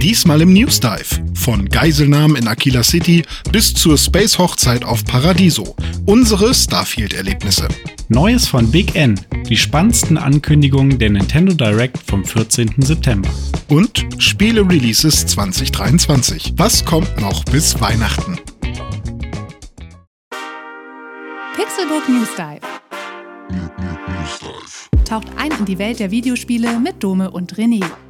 Diesmal im News Dive. Von Geiselnahmen in Aquila City bis zur Space-Hochzeit auf Paradiso. Unsere Starfield-Erlebnisse. Neues von Big N. Die spannendsten Ankündigungen der Nintendo Direct vom 14. September. Und Spiele-Releases 2023. Was kommt noch bis Weihnachten? Pixelbook News Dive. Taucht ein in die Welt der Videospiele mit Dome und René.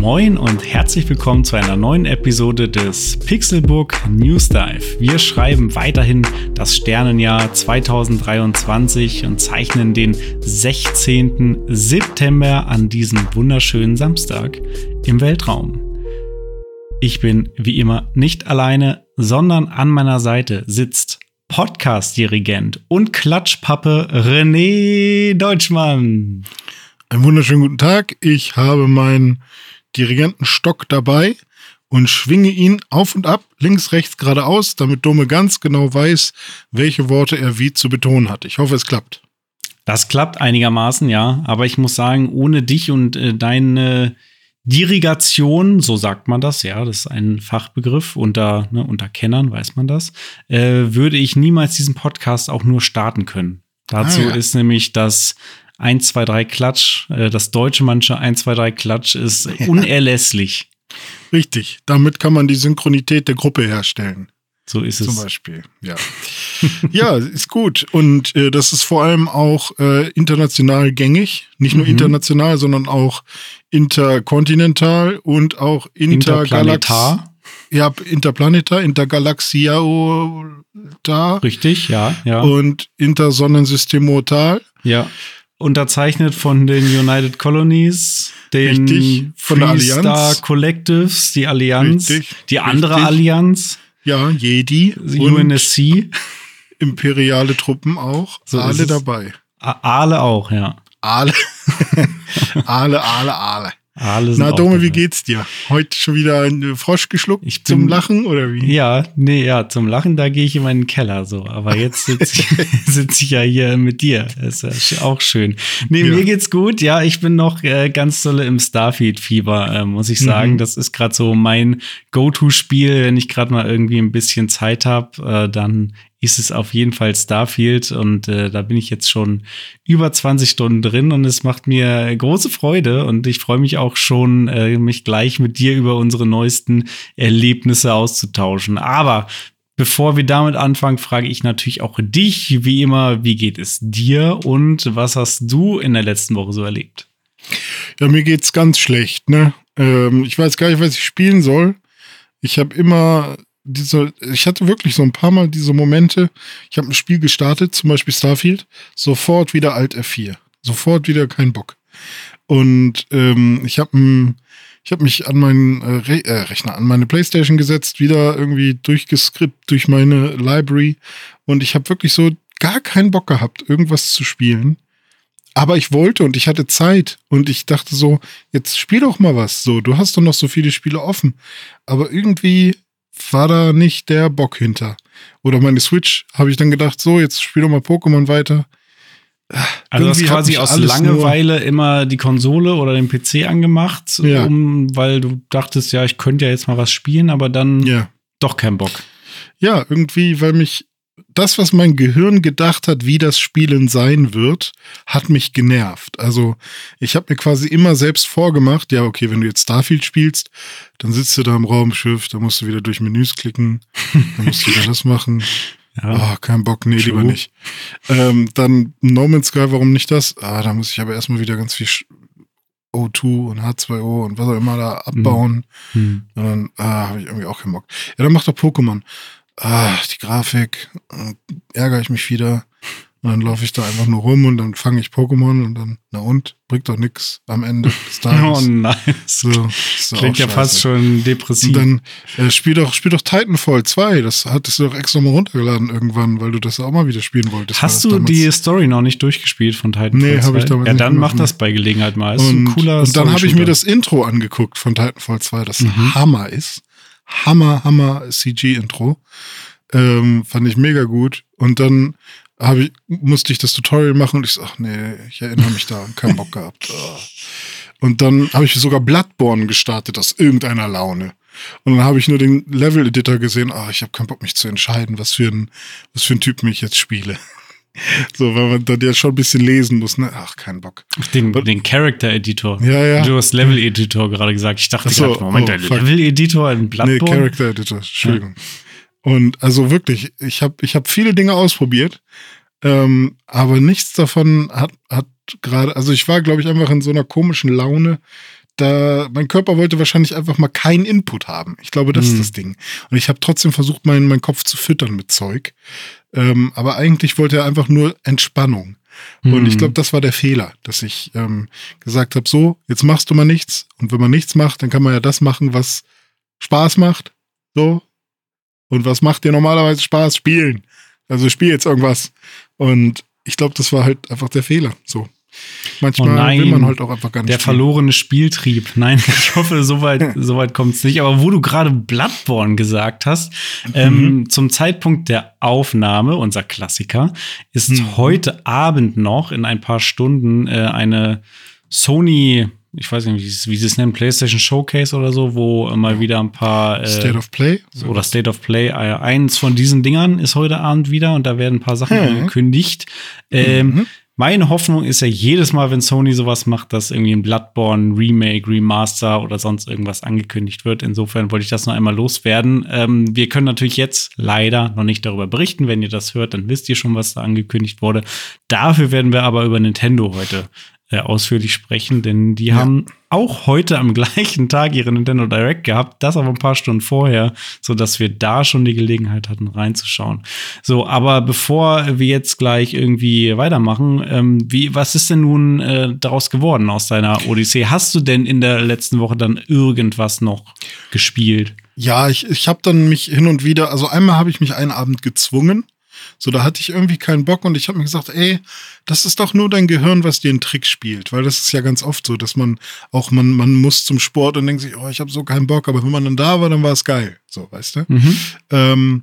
Moin und herzlich willkommen zu einer neuen Episode des Pixelbook News Dive. Wir schreiben weiterhin das Sternenjahr 2023 und zeichnen den 16. September an diesem wunderschönen Samstag im Weltraum. Ich bin wie immer nicht alleine, sondern an meiner Seite sitzt Podcast-Dirigent und Klatschpappe René Deutschmann. Einen wunderschönen guten Tag. Ich habe mein Dirigentenstock dabei und schwinge ihn auf und ab, links, rechts, geradeaus, damit Dome ganz genau weiß, welche Worte er wie zu betonen hat. Ich hoffe, es klappt. Das klappt einigermaßen, ja. Aber ich muss sagen, ohne dich und äh, deine Dirigation, so sagt man das, ja, das ist ein Fachbegriff, unter, ne, unter Kennern weiß man das, äh, würde ich niemals diesen Podcast auch nur starten können. Dazu ah, ja. ist nämlich das 1, 2, 3 Klatsch, äh, das deutsche manche 1, 2, 3 Klatsch ist unerlässlich. Richtig, damit kann man die Synchronität der Gruppe herstellen. So ist es. Zum Beispiel, ja. ja, ist gut. Und äh, das ist vor allem auch äh, international gängig. Nicht nur mhm. international, sondern auch interkontinental und auch intergalaxar. Ja, interplanetar, intergalaxiaotar. Richtig, ja, ja. Und intersonnensystemotal. Ja unterzeichnet von den United Colonies, den Richtig, von Free der Star Collectives, die Allianz, Richtig, die andere Richtig. Allianz. Ja, Jedi. UNSC. Imperiale Truppen auch. So Alle dabei. Aale auch, ja. Aale. Aale, Aale, Aale. Alles Na, Dome, wie geht's dir? Heute schon wieder ein Frosch geschluckt ich bin, zum Lachen oder wie? Ja, nee, ja, zum Lachen, da gehe ich in meinen Keller so. Aber jetzt sitze ich, sitz ich ja hier mit dir. Das ist ja auch schön. Nee, ja. mir geht's gut. Ja, ich bin noch äh, ganz tolle im Starfield-Fieber, äh, muss ich sagen. Mhm. Das ist gerade so mein Go-To-Spiel, wenn ich gerade mal irgendwie ein bisschen Zeit habe, äh, dann ist es auf jeden Fall Starfield und äh, da bin ich jetzt schon über 20 Stunden drin und es macht mir große Freude und ich freue mich auch schon, äh, mich gleich mit dir über unsere neuesten Erlebnisse auszutauschen. Aber Bevor wir damit anfangen, frage ich natürlich auch dich, wie immer, wie geht es dir und was hast du in der letzten Woche so erlebt? Ja, mir geht's ganz schlecht, ne? Ähm, ich weiß gar nicht, was ich spielen soll. Ich habe immer diese, ich hatte wirklich so ein paar Mal diese Momente, ich habe ein Spiel gestartet, zum Beispiel Starfield, sofort wieder Alt F4. Sofort wieder kein Bock. Und ähm, ich habe hab mich an meinen äh, Re äh, Rechner, an meine Playstation gesetzt, wieder irgendwie durchgeskript durch meine Library. Und ich habe wirklich so gar keinen Bock gehabt, irgendwas zu spielen. Aber ich wollte und ich hatte Zeit und ich dachte so, jetzt spiel doch mal was. So, du hast doch noch so viele Spiele offen. Aber irgendwie war da nicht der Bock hinter. Oder meine Switch, habe ich dann gedacht, so, jetzt spiel doch mal Pokémon weiter. Also du hast quasi aus Langeweile immer die Konsole oder den PC angemacht, ja. um, weil du dachtest, ja, ich könnte ja jetzt mal was spielen, aber dann ja. doch kein Bock. Ja, irgendwie, weil mich das, was mein Gehirn gedacht hat, wie das Spielen sein wird, hat mich genervt. Also ich habe mir quasi immer selbst vorgemacht, ja, okay, wenn du jetzt Starfield spielst, dann sitzt du da im Raumschiff, dann musst du wieder durch Menüs klicken, dann musst du wieder das machen. Ja. Oh, kein Bock, nee, True. lieber nicht. Ähm, dann No Man's Sky, warum nicht das? Ah, da muss ich aber erstmal wieder ganz viel O2 und H2O und was auch immer da abbauen. Mhm. Und dann ah, habe ich irgendwie auch keinen Bock. Ja, dann mach doch Pokémon ah, die Grafik, äh, ärgere ich mich wieder. Und dann laufe ich da einfach nur rum und dann fange ich Pokémon und dann, na und, bringt doch nix am Ende des Tages. Oh nein. So, so Klingt ja fast schon depressiv. Und dann äh, spiel, doch, spiel doch Titanfall 2. Das hattest du doch extra mal runtergeladen irgendwann, weil du das auch mal wieder spielen wolltest. Hast du die Story noch nicht durchgespielt von Titanfall nee, 2? Nee, habe ich damals Ja, dann mach das bei Gelegenheit mal. Ist und, ein cooler und dann habe ich mir das Intro angeguckt von Titanfall 2, das mhm. Hammer ist. Hammer, Hammer CG-Intro. Ähm, fand ich mega gut. Und dann ich, musste ich das Tutorial machen und ich so, ach nee, ich erinnere mich da, keinen Bock gehabt. Und dann habe ich sogar Bloodborne gestartet aus irgendeiner Laune. Und dann habe ich nur den Level-Editor gesehen, ach, ich habe keinen Bock, mich zu entscheiden, was für ein, was für ein Typen ich jetzt spiele. So, weil man dann ja schon ein bisschen lesen muss, ne? Ach, kein Bock. Den, den Character-Editor. Ja, ja. Du hast Level-Editor gerade gesagt. Ich dachte so, grad, Moment, oh, Level-Editor in Bloodborne? Nee, Character-Editor, Entschuldigung. Ja. Und also wirklich, ich habe ich hab viele Dinge ausprobiert, ähm, aber nichts davon hat, hat gerade, also ich war, glaube ich, einfach in so einer komischen Laune. Da, mein Körper wollte wahrscheinlich einfach mal keinen Input haben. Ich glaube, das mhm. ist das Ding. Und ich habe trotzdem versucht, meinen, meinen Kopf zu füttern mit Zeug. Ähm, aber eigentlich wollte er einfach nur Entspannung. Mhm. Und ich mhm. glaube, das war der Fehler, dass ich ähm, gesagt habe, so, jetzt machst du mal nichts. Und wenn man nichts macht, dann kann man ja das machen, was Spaß macht. So, und was macht dir normalerweise Spaß? Spielen. Also spiel jetzt irgendwas. Und ich glaube, das war halt einfach der Fehler. So. Manchmal oh nein, will man halt auch einfach gar nicht. Der spielen. verlorene Spieltrieb. Nein, ich hoffe, soweit so weit kommt es nicht. Aber wo du gerade Bloodborne gesagt hast, ähm, mhm. ähm, zum Zeitpunkt der Aufnahme, unser Klassiker, ist mhm. heute Abend noch in ein paar Stunden äh, eine Sony ich weiß nicht, wie, sie es nennen, PlayStation Showcase oder so, wo mal wieder ein paar äh, State of Play oder State of Play. Äh, eins von diesen Dingern ist heute Abend wieder und da werden ein paar Sachen mhm. angekündigt. Ähm, mhm. Meine Hoffnung ist ja jedes Mal, wenn Sony sowas macht, dass irgendwie ein Bloodborne Remake, Remaster oder sonst irgendwas angekündigt wird. Insofern wollte ich das noch einmal loswerden. Ähm, wir können natürlich jetzt leider noch nicht darüber berichten. Wenn ihr das hört, dann wisst ihr schon, was da angekündigt wurde. Dafür werden wir aber über Nintendo heute äh, ausführlich sprechen, denn die ja. haben auch heute am gleichen Tag ihre Nintendo Direct gehabt, das aber ein paar Stunden vorher, so dass wir da schon die Gelegenheit hatten reinzuschauen. So, aber bevor wir jetzt gleich irgendwie weitermachen, ähm, wie was ist denn nun äh, daraus geworden aus deiner Odyssee? Hast du denn in der letzten Woche dann irgendwas noch gespielt? Ja, ich, ich habe dann mich hin und wieder, also einmal habe ich mich einen Abend gezwungen, so, da hatte ich irgendwie keinen Bock und ich habe mir gesagt, ey, das ist doch nur dein Gehirn, was dir einen Trick spielt. Weil das ist ja ganz oft so, dass man auch, man, man muss zum Sport und denkt sich, oh, ich habe so keinen Bock, aber wenn man dann da war, dann war es geil. So, weißt du? Mhm. Ähm,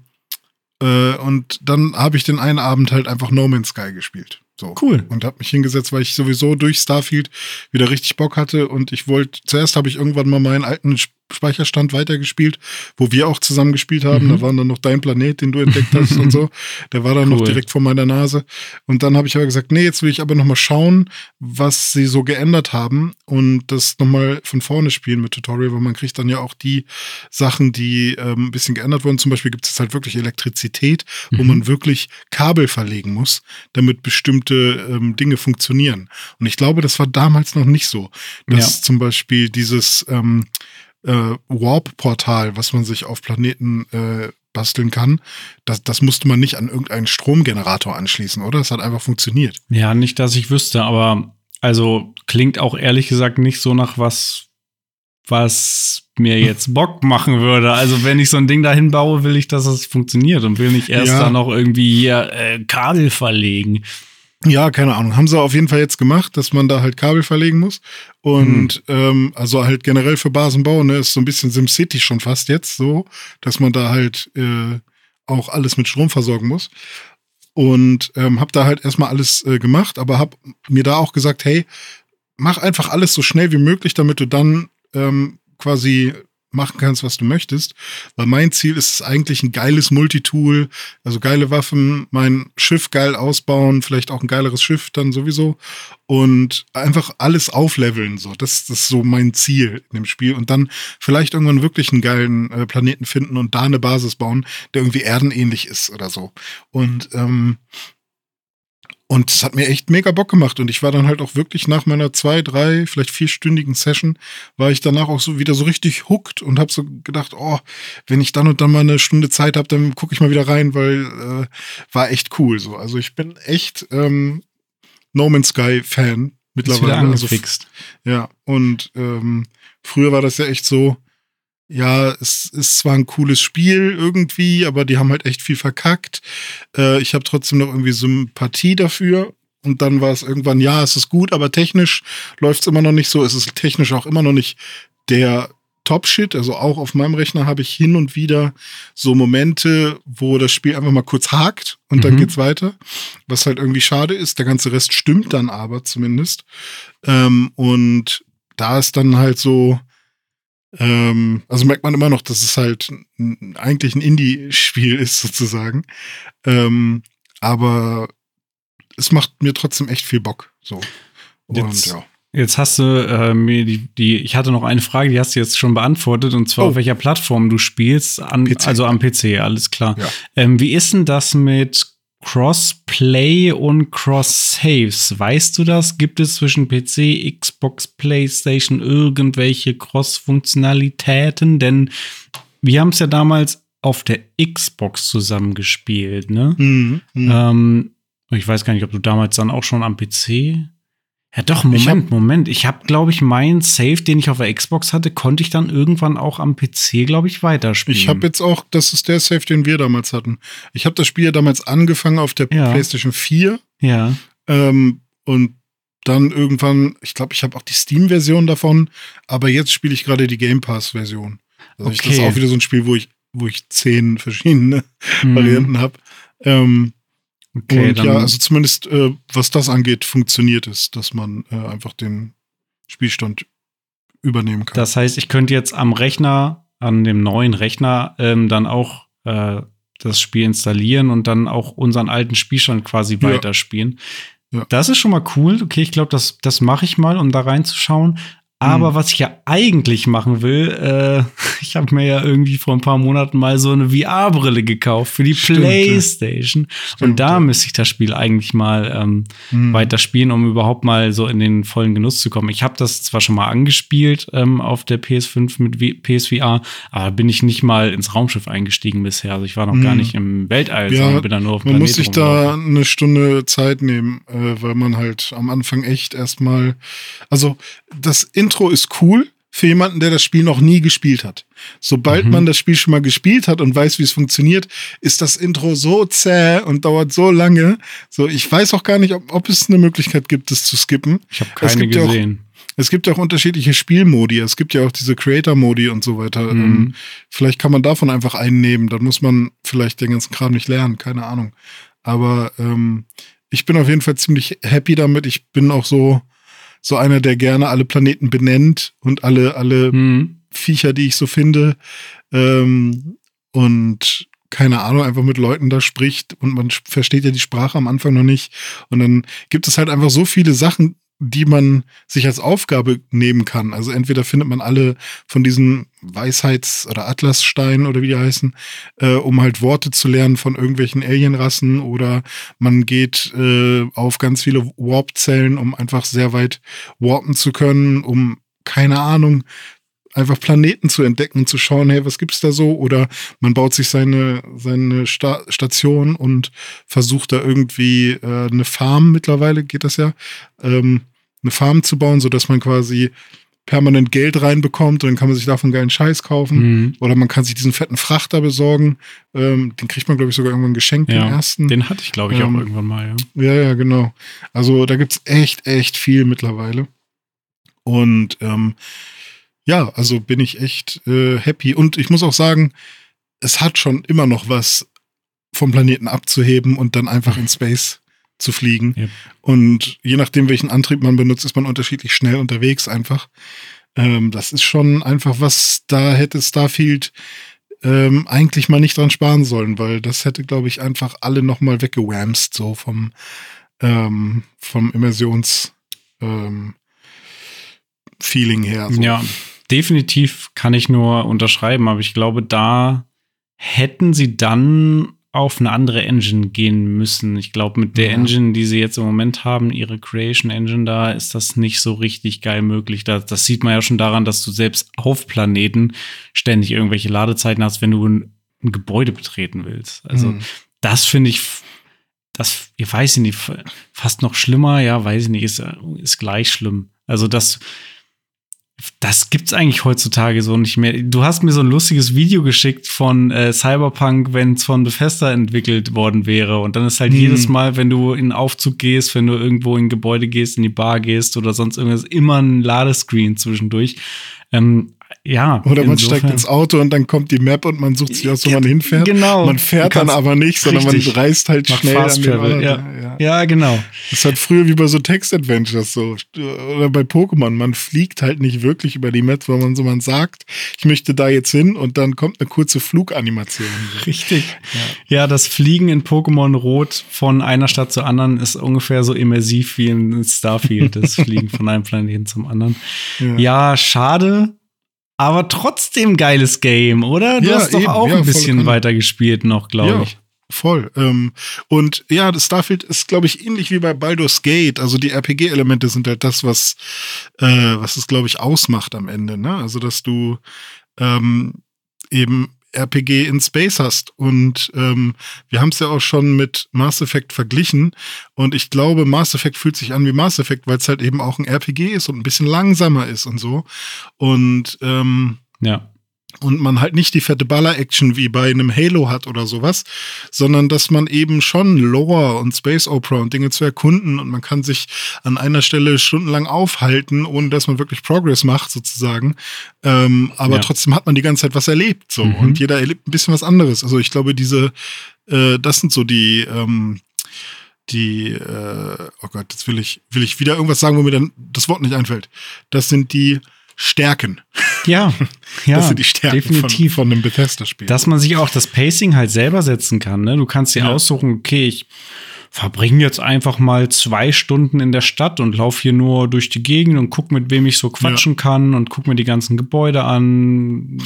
äh, und dann habe ich den einen Abend halt einfach No Man's Sky gespielt. So. Cool. Und habe mich hingesetzt, weil ich sowieso durch Starfield wieder richtig Bock hatte und ich wollte, zuerst habe ich irgendwann mal meinen alten Speicherstand weitergespielt, wo wir auch zusammen gespielt haben. Mhm. Da war dann noch dein Planet, den du entdeckt hast und so. Der war dann cool. noch direkt vor meiner Nase. Und dann habe ich aber gesagt, nee, jetzt will ich aber noch mal schauen, was sie so geändert haben und das noch mal von vorne spielen mit Tutorial, weil man kriegt dann ja auch die Sachen, die ähm, ein bisschen geändert wurden. Zum Beispiel gibt es halt wirklich Elektrizität, wo mhm. man wirklich Kabel verlegen muss, damit bestimmte ähm, Dinge funktionieren. Und ich glaube, das war damals noch nicht so, dass ja. zum Beispiel dieses ähm, äh, Warp-Portal, was man sich auf Planeten äh, basteln kann, das, das musste man nicht an irgendeinen Stromgenerator anschließen, oder? Das hat einfach funktioniert. Ja, nicht, dass ich wüsste, aber also klingt auch ehrlich gesagt nicht so nach was, was mir jetzt Bock machen würde. Also wenn ich so ein Ding dahin baue, will ich, dass es funktioniert und will nicht erst ja. dann noch irgendwie hier äh, Kabel verlegen. Ja, keine Ahnung. Haben sie auf jeden Fall jetzt gemacht, dass man da halt Kabel verlegen muss. Und mhm. ähm, also halt generell für Basenbau, ne, ist so ein bisschen SimCity schon fast jetzt so, dass man da halt äh, auch alles mit Strom versorgen muss. Und ähm, hab da halt erstmal alles äh, gemacht, aber hab mir da auch gesagt, hey, mach einfach alles so schnell wie möglich, damit du dann ähm, quasi machen kannst, was du möchtest. Weil mein Ziel ist es eigentlich ein geiles Multitool, also geile Waffen, mein Schiff geil ausbauen, vielleicht auch ein geileres Schiff dann sowieso und einfach alles aufleveln. So, das, das ist so mein Ziel in dem Spiel und dann vielleicht irgendwann wirklich einen geilen äh, Planeten finden und da eine Basis bauen, der irgendwie erdenähnlich ist oder so. Und ähm, Und es hat mir echt mega Bock gemacht. Und ich war dann halt auch wirklich nach meiner zwei, drei, vielleicht vierstündigen Session, war ich danach auch so wieder so richtig hooked und habe so gedacht, oh, wenn ich dann und dann mal eine Stunde Zeit habe, dann gucke ich mal wieder rein, weil äh, war echt cool so. Also ich bin echt ähm, No Man's Sky Fan mittlerweile. Ist angefixt. Also, ja, und ähm, früher war das ja echt so, ja, es ist zwar ein cooles Spiel irgendwie, aber die haben halt echt viel verkackt. Äh, ich habe trotzdem noch irgendwie Sympathie dafür. Und dann war es irgendwann, ja, es ist gut, aber technisch läuft es immer noch nicht so. Es ist technisch auch immer noch nicht der Top-Shit. Also auch auf meinem Rechner habe ich hin und wieder so Momente, wo das Spiel einfach mal kurz hakt und mhm. dann geht's weiter. Was halt irgendwie schade ist. Der ganze Rest stimmt dann aber zumindest. Ähm, und da ist dann halt so, ähm, also merkt man immer noch, dass es halt eigentlich ein Indie-Spiel ist, sozusagen. Ähm, aber es macht mir trotzdem echt viel Bock. So. Und jetzt, ja. Jetzt hast du äh, mir die, die, ich hatte noch eine Frage, die hast du jetzt schon beantwortet, und zwar oh. auf welcher Plattform du spielst, an, also am PC, alles klar. Ja. Ähm, wie ist denn das mit Crossplay und Cross-Saves. Weißt du das? Gibt es zwischen PC, Xbox, PlayStation irgendwelche Cross-Funktionalitäten? Denn wir haben es ja damals auf der Xbox zusammengespielt, ne? Mhm, mh. ähm, ich weiß gar nicht, ob du damals dann auch schon am PC ja, doch, Moment, ich hab, Moment. Ich habe, glaube ich, meinen Save, den ich auf der Xbox hatte, konnte ich dann irgendwann auch am PC, glaube ich, weiterspielen. Ich habe jetzt auch, das ist der Save, den wir damals hatten. Ich habe das Spiel ja damals angefangen auf der ja. PlayStation 4. Ja. Ähm, und dann irgendwann, ich glaube, ich habe auch die Steam-Version davon, aber jetzt spiele ich gerade die Game Pass-Version. Also okay. das ist auch wieder so ein Spiel, wo ich, wo ich zehn verschiedene mhm. Varianten habe. Ähm, Okay, und ja, also zumindest äh, was das angeht, funktioniert es, dass man äh, einfach den Spielstand übernehmen kann. Das heißt, ich könnte jetzt am Rechner, an dem neuen Rechner, ähm, dann auch äh, das Spiel installieren und dann auch unseren alten Spielstand quasi ja. weiterspielen. Ja. Das ist schon mal cool. Okay, ich glaube, das, das mache ich mal, um da reinzuschauen. Aber mhm. was ich ja eigentlich machen will, äh, ich habe mir ja irgendwie vor ein paar Monaten mal so eine VR-Brille gekauft für die Stimmt, PlayStation. Stimmt, und da ja. müsste ich das Spiel eigentlich mal ähm, mhm. weiterspielen, um überhaupt mal so in den vollen Genuss zu kommen. Ich habe das zwar schon mal angespielt ähm, auf der PS5 mit v PSVR, aber bin ich nicht mal ins Raumschiff eingestiegen bisher. Also ich war noch mhm. gar nicht im Weltall, ja, sondern bin da nur auf dem Man muss sich da eine Stunde Zeit nehmen, äh, weil man halt am Anfang echt erstmal, also das in Intro ist cool für jemanden, der das Spiel noch nie gespielt hat. Sobald mhm. man das Spiel schon mal gespielt hat und weiß, wie es funktioniert, ist das Intro so zäh und dauert so lange. So, ich weiß auch gar nicht, ob, ob es eine Möglichkeit gibt, das zu skippen. Ich habe keine gesehen. Ja auch, es gibt ja auch unterschiedliche Spielmodi. Es gibt ja auch diese Creator-Modi und so weiter. Mhm. Ähm, vielleicht kann man davon einfach einen nehmen. Dann muss man vielleicht den ganzen Kram nicht lernen. Keine Ahnung. Aber ähm, ich bin auf jeden Fall ziemlich happy damit. Ich bin auch so, so einer, der gerne alle Planeten benennt und alle, alle mhm. Viecher, die ich so finde. Ähm, und keine Ahnung, einfach mit Leuten da spricht und man versteht ja die Sprache am Anfang noch nicht. Und dann gibt es halt einfach so viele Sachen, die man sich als Aufgabe nehmen kann. Also entweder findet man alle von diesen Weisheits- oder Atlassteinen oder wie die heißen, äh, um halt Worte zu lernen von irgendwelchen Alienrassen oder man geht äh, auf ganz viele Warp-Zellen, um einfach sehr weit warpen zu können, um keine Ahnung, einfach Planeten zu entdecken und zu schauen, hey, was gibt's da so? Oder man baut sich seine, seine Sta Station und versucht da irgendwie äh, eine Farm, mittlerweile geht das ja, ähm, eine Farm zu bauen, sodass man quasi permanent Geld reinbekommt und dann kann man sich davon geilen Scheiß kaufen. Mhm. Oder man kann sich diesen fetten Frachter besorgen. Ähm, den kriegt man, glaube ich, sogar irgendwann geschenkt, ja, den ersten. Den hatte ich, glaube ich, ähm, auch irgendwann mal, ja. Ja, ja, genau. Also da gibt's echt, echt viel mittlerweile. Und ähm, ja, also bin ich echt äh, happy. Und ich muss auch sagen, es hat schon immer noch was vom Planeten abzuheben und dann einfach in Space zu fliegen. Yep. Und je nachdem, welchen Antrieb man benutzt, ist man unterschiedlich schnell unterwegs einfach. Ähm, das ist schon einfach was, da hätte Starfield ähm, eigentlich mal nicht dran sparen sollen, weil das hätte, glaube ich, einfach alle nochmal weggewamst, so vom, ähm, vom Immersions ähm, Feeling her. So. Ja, definitiv kann ich nur unterschreiben, aber ich glaube, da hätten sie dann auf eine andere Engine gehen müssen. Ich glaube, mit der ja. Engine, die sie jetzt im Moment haben, ihre Creation Engine da, ist das nicht so richtig geil möglich. Das, das sieht man ja schon daran, dass du selbst auf Planeten ständig irgendwelche Ladezeiten hast, wenn du ein, ein Gebäude betreten willst. Also, mhm. das finde ich, das, ich weiß nicht, fast noch schlimmer, ja, weiß ich nicht, ist, ist gleich schlimm. Also, das, das gibt's eigentlich heutzutage so nicht mehr. Du hast mir so ein lustiges Video geschickt von äh, Cyberpunk, wenn es von Bethesda entwickelt worden wäre. Und dann ist halt hm. jedes Mal, wenn du in einen Aufzug gehst, wenn du irgendwo in ein Gebäude gehst, in die Bar gehst oder sonst irgendwas, immer ein Ladescreen zwischendurch. Ähm, ja. Oder man steigt ins Auto und dann kommt die Map und man sucht sich aus, wo man hinfährt. Genau. Man fährt dann aber nicht, sondern man reist halt schnell Fast Ort. Ja. ja. ja, genau. Das hat früher wie bei so Text-Adventures so. Oder bei Pokémon. Man fliegt halt nicht wirklich über die Map, weil man so man sagt, ich möchte da jetzt hin und dann kommt eine kurze Fluganimation. Richtig. Ja. ja, das Fliegen in Pokémon Rot von einer Stadt zur anderen ist ungefähr so immersiv wie in Starfield, das Fliegen von einem Planeten zum anderen. Ja, ja schade aber trotzdem geiles Game, oder? Du ja, hast doch eben, auch ja, ein bisschen weiter gespielt noch, glaube ja. ich. Voll. Ähm, und ja, das Starfield ist, glaube ich, ähnlich wie bei Baldur's Gate. Also die RPG-Elemente sind halt das, was, äh, was es, glaube ich, ausmacht am Ende. Ne? Also, dass du ähm, eben RPG in Space hast. Und ähm, wir haben es ja auch schon mit Mass Effect verglichen. Und ich glaube, Mass Effect fühlt sich an wie Mass Effect, weil es halt eben auch ein RPG ist und ein bisschen langsamer ist und so. Und ähm, ja und man halt nicht die fette Baller-Action wie bei einem Halo hat oder sowas, sondern dass man eben schon Lore und Space Opera und Dinge zu erkunden und man kann sich an einer Stelle stundenlang aufhalten, ohne dass man wirklich Progress macht sozusagen. Ähm, aber ja. trotzdem hat man die ganze Zeit was erlebt so mhm. und jeder erlebt ein bisschen was anderes. Also ich glaube, diese, äh, das sind so die ähm, die, äh, oh Gott, jetzt will ich, will ich wieder irgendwas sagen, wo mir dann das Wort nicht einfällt. Das sind die Stärken. Ja, ja das sind die Stärken definitiv. Von, von einem Bethesda-Spiel. Dass man sich auch das Pacing halt selber setzen kann. Ne? Du kannst dir ja. aussuchen, okay, ich verbringe jetzt einfach mal zwei Stunden in der Stadt und laufe hier nur durch die Gegend und guck, mit wem ich so quatschen ja. kann und guck mir die ganzen Gebäude an,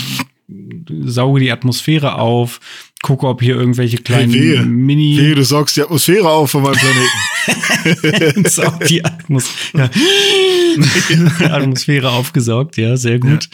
sauge die Atmosphäre auf, gucke, ob hier irgendwelche kleinen hey, wehe. Mini. Wehe, du saugst die Atmosphäre auf von meinem Planeten. Saug die Atmosphäre. Atmosphäre aufgesaugt, ja, sehr gut.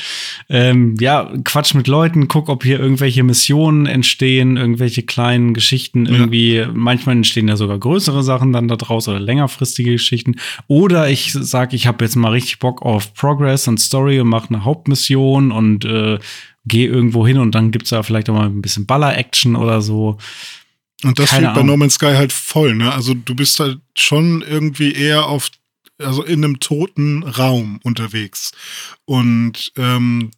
Ja. Ähm, ja. Quatsch mit Leuten, guck, ob hier irgendwelche Missionen entstehen, irgendwelche kleinen Geschichten irgendwie. Ja. Manchmal entstehen ja sogar größere Sachen dann da draus oder längerfristige Geschichten. Oder ich sag, ich habe jetzt mal richtig Bock auf Progress und Story und mache eine Hauptmission und äh, geh irgendwo hin und dann gibt's da vielleicht auch mal ein bisschen Baller-Action oder so. Und das Keine fehlt bei No Man's Sky halt voll, ne? Also du bist halt schon irgendwie eher auf, also in einem toten Raum unterwegs. Und ähm,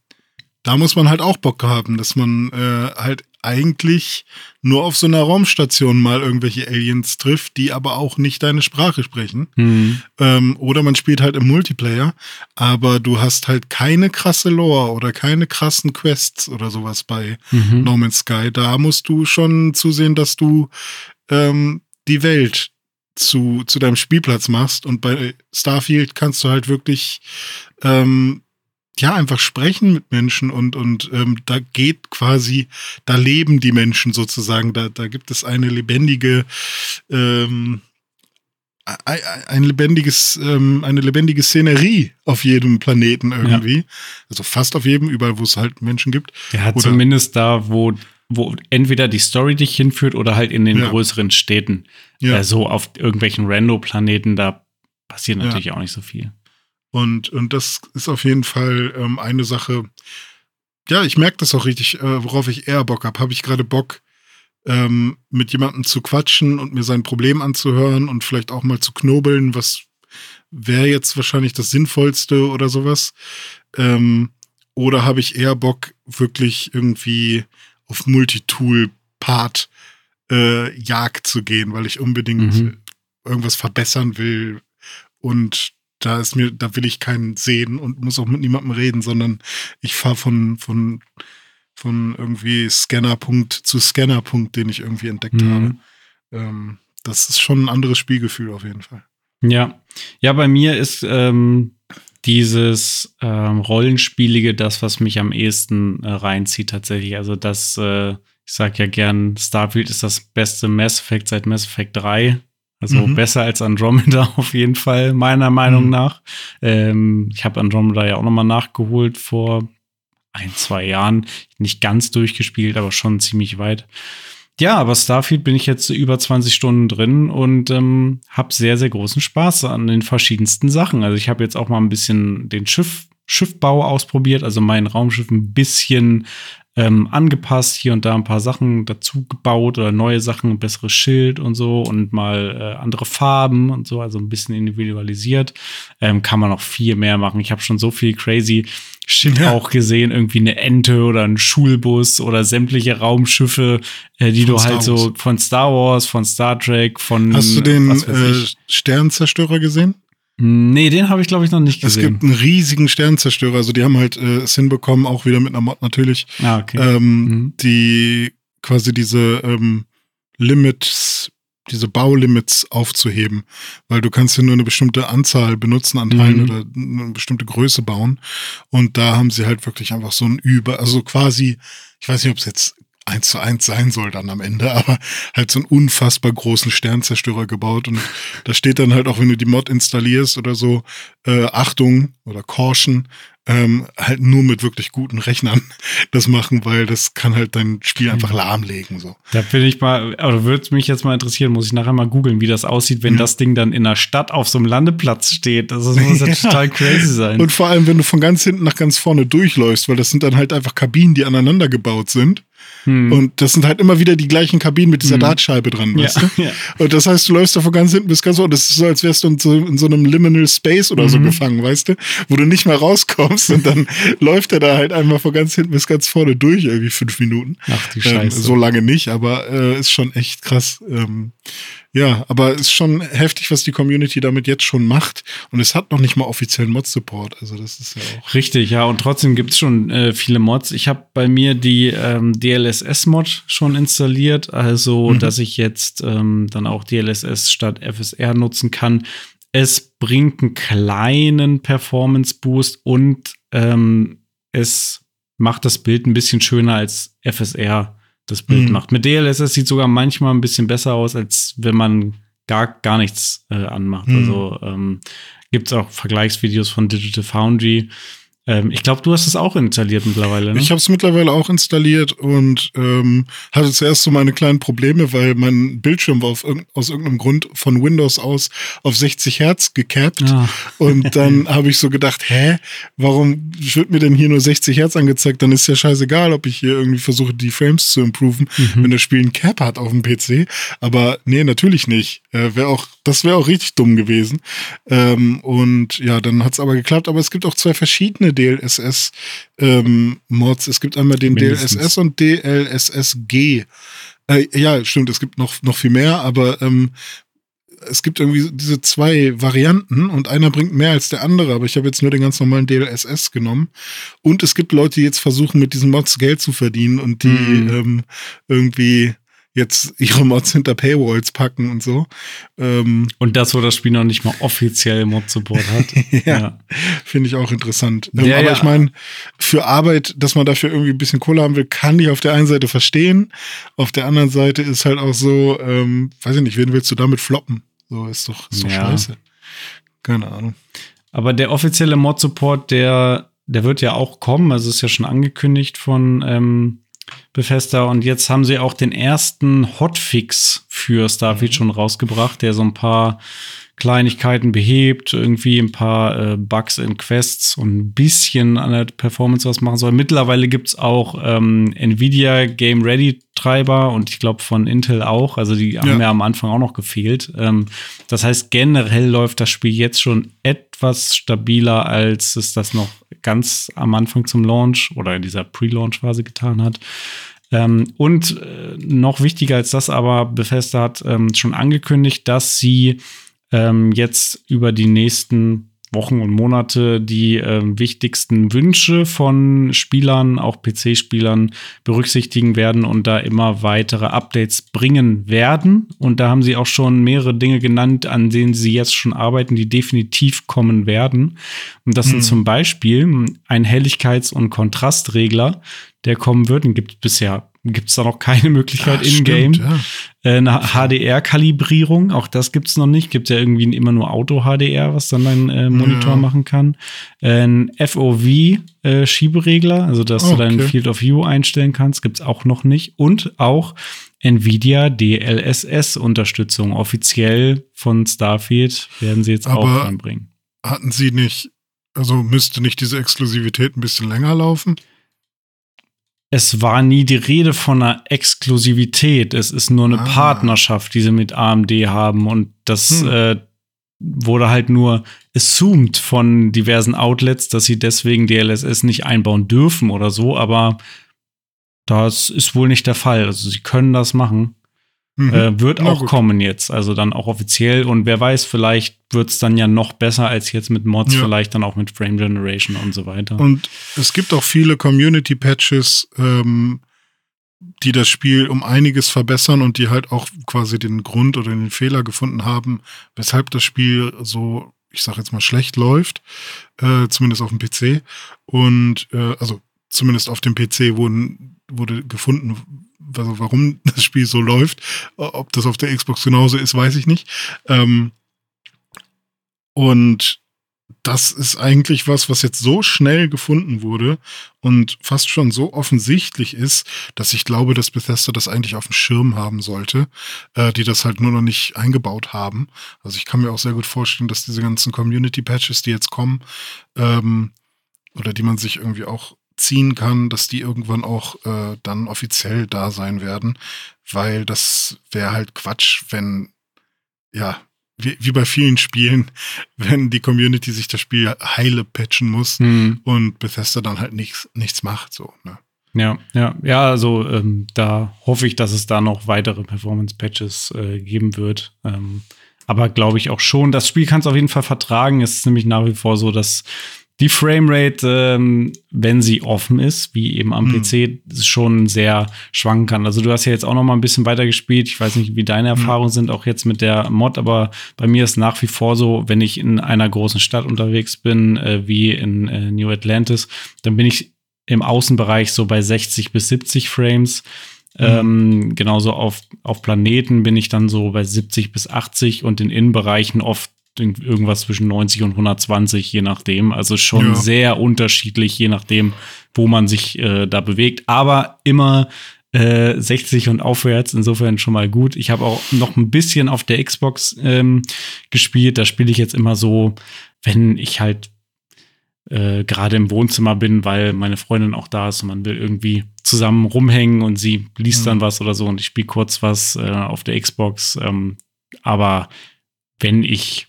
da muss man halt auch Bock haben, dass man äh, halt eigentlich nur auf so einer Raumstation mal irgendwelche Aliens trifft, die aber auch nicht deine Sprache sprechen. Mhm. Ähm, oder man spielt halt im Multiplayer, aber du hast halt keine krasse Lore oder keine krassen Quests oder sowas bei mhm. No Man's Sky. Da musst du schon zusehen, dass du ähm, die Welt zu, zu deinem Spielplatz machst. Und bei Starfield kannst du halt wirklich ähm, ja, einfach sprechen mit Menschen und, und ähm, da geht quasi, da leben die Menschen sozusagen, da, da gibt es eine lebendige, ähm, ein lebendiges, ähm, eine lebendige Szenerie auf jedem Planeten irgendwie. Ja. Also fast auf jedem, überall, wo es halt Menschen gibt. Ja, oder zumindest da, wo, wo entweder die Story dich hinführt oder halt in den ja. größeren Städten. Ja. So auf irgendwelchen Rando-Planeten, da passiert natürlich ja. auch nicht so viel. Und, und das ist auf jeden Fall ähm, eine Sache. Ja, ich merke das auch richtig, äh, worauf ich eher Bock habe. Habe ich gerade Bock, ähm, mit jemandem zu quatschen und mir sein Problem anzuhören und vielleicht auch mal zu knobeln, was wäre jetzt wahrscheinlich das Sinnvollste oder sowas. Ähm, oder habe ich eher Bock, wirklich irgendwie auf Multitool-Part äh, Jagd zu gehen, weil ich unbedingt mhm. irgendwas verbessern will und da ist mir, da will ich keinen sehen und muss auch mit niemandem reden, sondern ich fahre von, von, von irgendwie Scannerpunkt zu Scannerpunkt, den ich irgendwie entdeckt mhm. habe. Ähm, das ist schon ein anderes Spielgefühl auf jeden Fall. Ja. Ja, bei mir ist ähm, dieses ähm, Rollenspielige das, was mich am ehesten äh, reinzieht tatsächlich. Also das, äh, ich Ich sag ja gern, Starfield ist das beste Mass Effect seit Mass Effect 3. Also mhm. besser als Andromeda auf jeden Fall, meiner Meinung mhm. nach. Ähm, ich habe Andromeda ja auch nochmal nachgeholt vor ein, zwei Jahren. Nicht ganz durchgespielt, aber schon ziemlich weit. Ja, aber Starfield bin ich jetzt über 20 Stunden drin und ähm, habe sehr, sehr großen Spaß an den verschiedensten Sachen. Also ich habe jetzt auch mal ein bisschen den Schiff, Schiffbau ausprobiert, also mein Raumschiff ein bisschen ähm, angepasst, hier und da ein paar Sachen dazu gebaut oder neue Sachen, ein besseres Schild und so und mal äh, andere Farben und so, also ein bisschen individualisiert. Ähm, kann man noch viel mehr machen. Ich habe schon so viel crazy Shit ja. auch gesehen, irgendwie eine Ente oder ein Schulbus oder sämtliche Raumschiffe, äh, die von du halt so von Star Wars, von Star Trek, von. Hast du den äh, Sternzerstörer gesehen? Nee, den habe ich, glaube ich, noch nicht gesehen. Es gibt einen riesigen Sternzerstörer. Also die haben halt äh, es hinbekommen, auch wieder mit einer Mod natürlich, ah, okay. ähm, mhm. die quasi diese ähm, Limits, diese Baulimits aufzuheben. Weil du kannst ja nur eine bestimmte Anzahl benutzen an Teilen mhm. oder eine bestimmte Größe bauen. Und da haben sie halt wirklich einfach so ein Über, also quasi, ich weiß nicht, ob es jetzt eins zu eins sein soll dann am Ende, aber halt so einen unfassbar großen Sternzerstörer gebaut und da steht dann halt auch, wenn du die Mod installierst oder so, äh, Achtung oder Caution, ähm, halt nur mit wirklich guten Rechnern das machen, weil das kann halt dein Spiel einfach lahmlegen. So. Da bin ich mal, oder würde mich jetzt mal interessieren, muss ich nachher mal googeln, wie das aussieht, wenn ja. das Ding dann in der Stadt auf so einem Landeplatz steht. Das muss ja, ja total crazy sein. Und vor allem, wenn du von ganz hinten nach ganz vorne durchläufst, weil das sind dann halt einfach Kabinen, die aneinander gebaut sind. Hm. Und das sind halt immer wieder die gleichen Kabinen mit dieser hm. Dartscheibe dran, weißt ja, du? Ja. Und das heißt, du läufst da von ganz hinten bis ganz vorne. Das ist so, als wärst du in so, in so einem Liminal Space oder mhm. so gefangen, weißt du? Wo du nicht mehr rauskommst und dann läuft er da halt einmal von ganz hinten bis ganz vorne durch, irgendwie fünf Minuten. Ach die Scheiße. Ähm, so lange nicht, aber äh, ist schon echt krass. Ähm, ja, aber ist schon heftig, was die Community damit jetzt schon macht. Und es hat noch nicht mal offiziellen Mod-Support. Also das ist ja auch. Richtig, ja. Und trotzdem gibt es schon äh, viele Mods. Ich habe bei mir die ähm, DLSS-Mod schon installiert. Also, mhm. dass ich jetzt ähm, dann auch DLSS statt FSR nutzen kann. Es bringt einen kleinen Performance-Boost und ähm, es macht das Bild ein bisschen schöner als FSR das Bild mhm. macht. Mit DLSS sieht sogar manchmal ein bisschen besser aus, als wenn man gar, gar nichts äh, anmacht. Mhm. Also ähm, gibt es auch Vergleichsvideos von Digital Foundry, ähm, ich glaube, du hast es auch installiert mittlerweile. Ne? Ich habe es mittlerweile auch installiert und ähm, hatte zuerst so meine kleinen Probleme, weil mein Bildschirm war auf, aus irgendeinem Grund von Windows aus auf 60 Hertz gecapped. Ah. Und dann habe ich so gedacht, hä, warum wird mir denn hier nur 60 Hertz angezeigt? Dann ist ja scheißegal, ob ich hier irgendwie versuche, die Frames zu improven, mhm. wenn das Spiel ein Cap hat auf dem PC. Aber nee, natürlich nicht. Äh, wär auch, das wäre auch richtig dumm gewesen. Ähm, und ja, dann hat es aber geklappt. Aber es gibt auch zwei verschiedene DLSS-Mods. Ähm, es gibt einmal den Mindestens. DLSS und DLSSG. Äh, ja, stimmt, es gibt noch, noch viel mehr, aber ähm, es gibt irgendwie diese zwei Varianten und einer bringt mehr als der andere, aber ich habe jetzt nur den ganz normalen DLSS genommen. Und es gibt Leute, die jetzt versuchen, mit diesen Mods Geld zu verdienen und die mm. ähm, irgendwie jetzt ihre Mods hinter Paywalls packen und so. Ähm, und das, wo das Spiel noch nicht mal offiziell Mod-Support hat. ja, ja. finde ich auch interessant. Ähm, ja, aber ja. ich meine, für Arbeit, dass man dafür irgendwie ein bisschen Kohle haben will, kann ich auf der einen Seite verstehen. Auf der anderen Seite ist halt auch so, ähm, weiß ich nicht, wen willst du damit floppen? So ist doch, ist doch scheiße. Keine Ahnung. Aber der offizielle Mod-Support, der, der wird ja auch kommen, also ist ja schon angekündigt von ähm, Bethesda. Und jetzt haben sie auch den ersten Hotfix für Starfield mhm. schon rausgebracht, der so ein paar Kleinigkeiten behebt, irgendwie ein paar äh, Bugs in Quests und ein bisschen an der Performance was machen soll. Mittlerweile gibt es auch ähm, Nvidia Game Ready Treiber und ich glaube von Intel auch. Also die ja. haben ja am Anfang auch noch gefehlt. Ähm, das heißt, generell läuft das Spiel jetzt schon etwas stabiler, als es das noch ganz am Anfang zum Launch oder in dieser Pre-Launch-Phase getan hat. Ähm, und äh, noch wichtiger als das aber, Bethesda hat ähm, schon angekündigt, dass sie ähm, jetzt über die nächsten Wochen und Monate die äh, wichtigsten Wünsche von Spielern, auch PC-Spielern berücksichtigen werden und da immer weitere Updates bringen werden. Und da haben sie auch schon mehrere Dinge genannt, an denen sie jetzt schon arbeiten, die definitiv kommen werden. Und das hm. sind zum Beispiel ein Helligkeits- und Kontrastregler, der kommen wird. Den gibt es bisher gibt es da noch keine Möglichkeit in-game. Ja. Äh, eine HDR-Kalibrierung, auch das gibt es noch nicht. Gibt ja irgendwie immer nur Auto-HDR, was dann dein äh, Monitor ja. machen kann. Äh, ein FOV-Schieberegler, also dass oh, du dein Field of View einstellen kannst, gibt es auch noch nicht. Und auch NVIDIA DLSS-Unterstützung. Offiziell von Starfield werden sie jetzt Aber auch anbringen. Hatten sie nicht, also müsste nicht diese Exklusivität ein bisschen länger laufen? Es war nie die Rede von einer Exklusivität. Es ist nur eine ah. Partnerschaft, die sie mit AMD haben. Und das hm. äh, wurde halt nur assumed von diversen Outlets, dass sie deswegen DLSS nicht einbauen dürfen oder so. Aber das ist wohl nicht der Fall. Also sie können das machen. Mhm. Äh, wird auch kommen jetzt, also dann auch offiziell. Und wer weiß, vielleicht wird es dann ja noch besser als jetzt mit Mods, ja. vielleicht dann auch mit Frame Generation und so weiter. Und es gibt auch viele Community-Patches, ähm, die das Spiel um einiges verbessern und die halt auch quasi den Grund oder den Fehler gefunden haben, weshalb das Spiel so, ich sag jetzt mal, schlecht läuft, äh, zumindest auf dem PC. Und äh, also zumindest auf dem PC wurden, wurde gefunden, also warum das Spiel so läuft. Ob das auf der Xbox genauso ist, weiß ich nicht. Ähm, und das ist eigentlich was, was jetzt so schnell gefunden wurde und fast schon so offensichtlich ist, dass ich glaube, dass Bethesda das eigentlich auf dem Schirm haben sollte, äh, die das halt nur noch nicht eingebaut haben. Also ich kann mir auch sehr gut vorstellen, dass diese ganzen Community-Patches, die jetzt kommen, ähm, oder die man sich irgendwie auch ziehen kann, dass die irgendwann auch äh, dann offiziell da sein werden, weil das wäre halt Quatsch, wenn, ja, wie, wie bei vielen Spielen, wenn die Community sich das Spiel heile patchen muss mhm. und Bethesda dann halt nichts, nichts macht, so, ne? Ja, ja, ja, also ähm, da hoffe ich, dass es da noch weitere Performance-Patches äh, geben wird. Ähm, aber glaube ich auch schon. Das Spiel kann es auf jeden Fall vertragen. Es ist nämlich nach wie vor so, dass die Framerate, ähm, wenn sie offen ist, wie eben am mhm. PC, schon sehr schwanken kann. Also du hast ja jetzt auch noch mal ein bisschen weiter gespielt. Ich weiß nicht, wie deine mhm. Erfahrungen mhm. sind, auch jetzt mit der Mod, aber bei mir ist nach wie vor so, wenn ich in einer großen Stadt unterwegs bin, äh, wie in äh, New Atlantis, dann bin ich im Außenbereich so bei 60 bis 70 Frames. Mhm. Ähm, genauso auf, auf Planeten bin ich dann so bei 70 bis 80 und in Innenbereichen oft irgendwas zwischen 90 und 120, je nachdem. Also schon ja. sehr unterschiedlich, je nachdem, wo man sich äh, da bewegt. Aber immer äh, 60 und aufwärts, insofern schon mal gut. Ich habe auch noch ein bisschen auf der Xbox ähm, gespielt. Da spiele ich jetzt immer so, wenn ich halt äh, gerade im Wohnzimmer bin, weil meine Freundin auch da ist und man will irgendwie zusammen rumhängen und sie liest mhm. dann was oder so und ich spiele kurz was äh, auf der Xbox. Ähm, aber wenn ich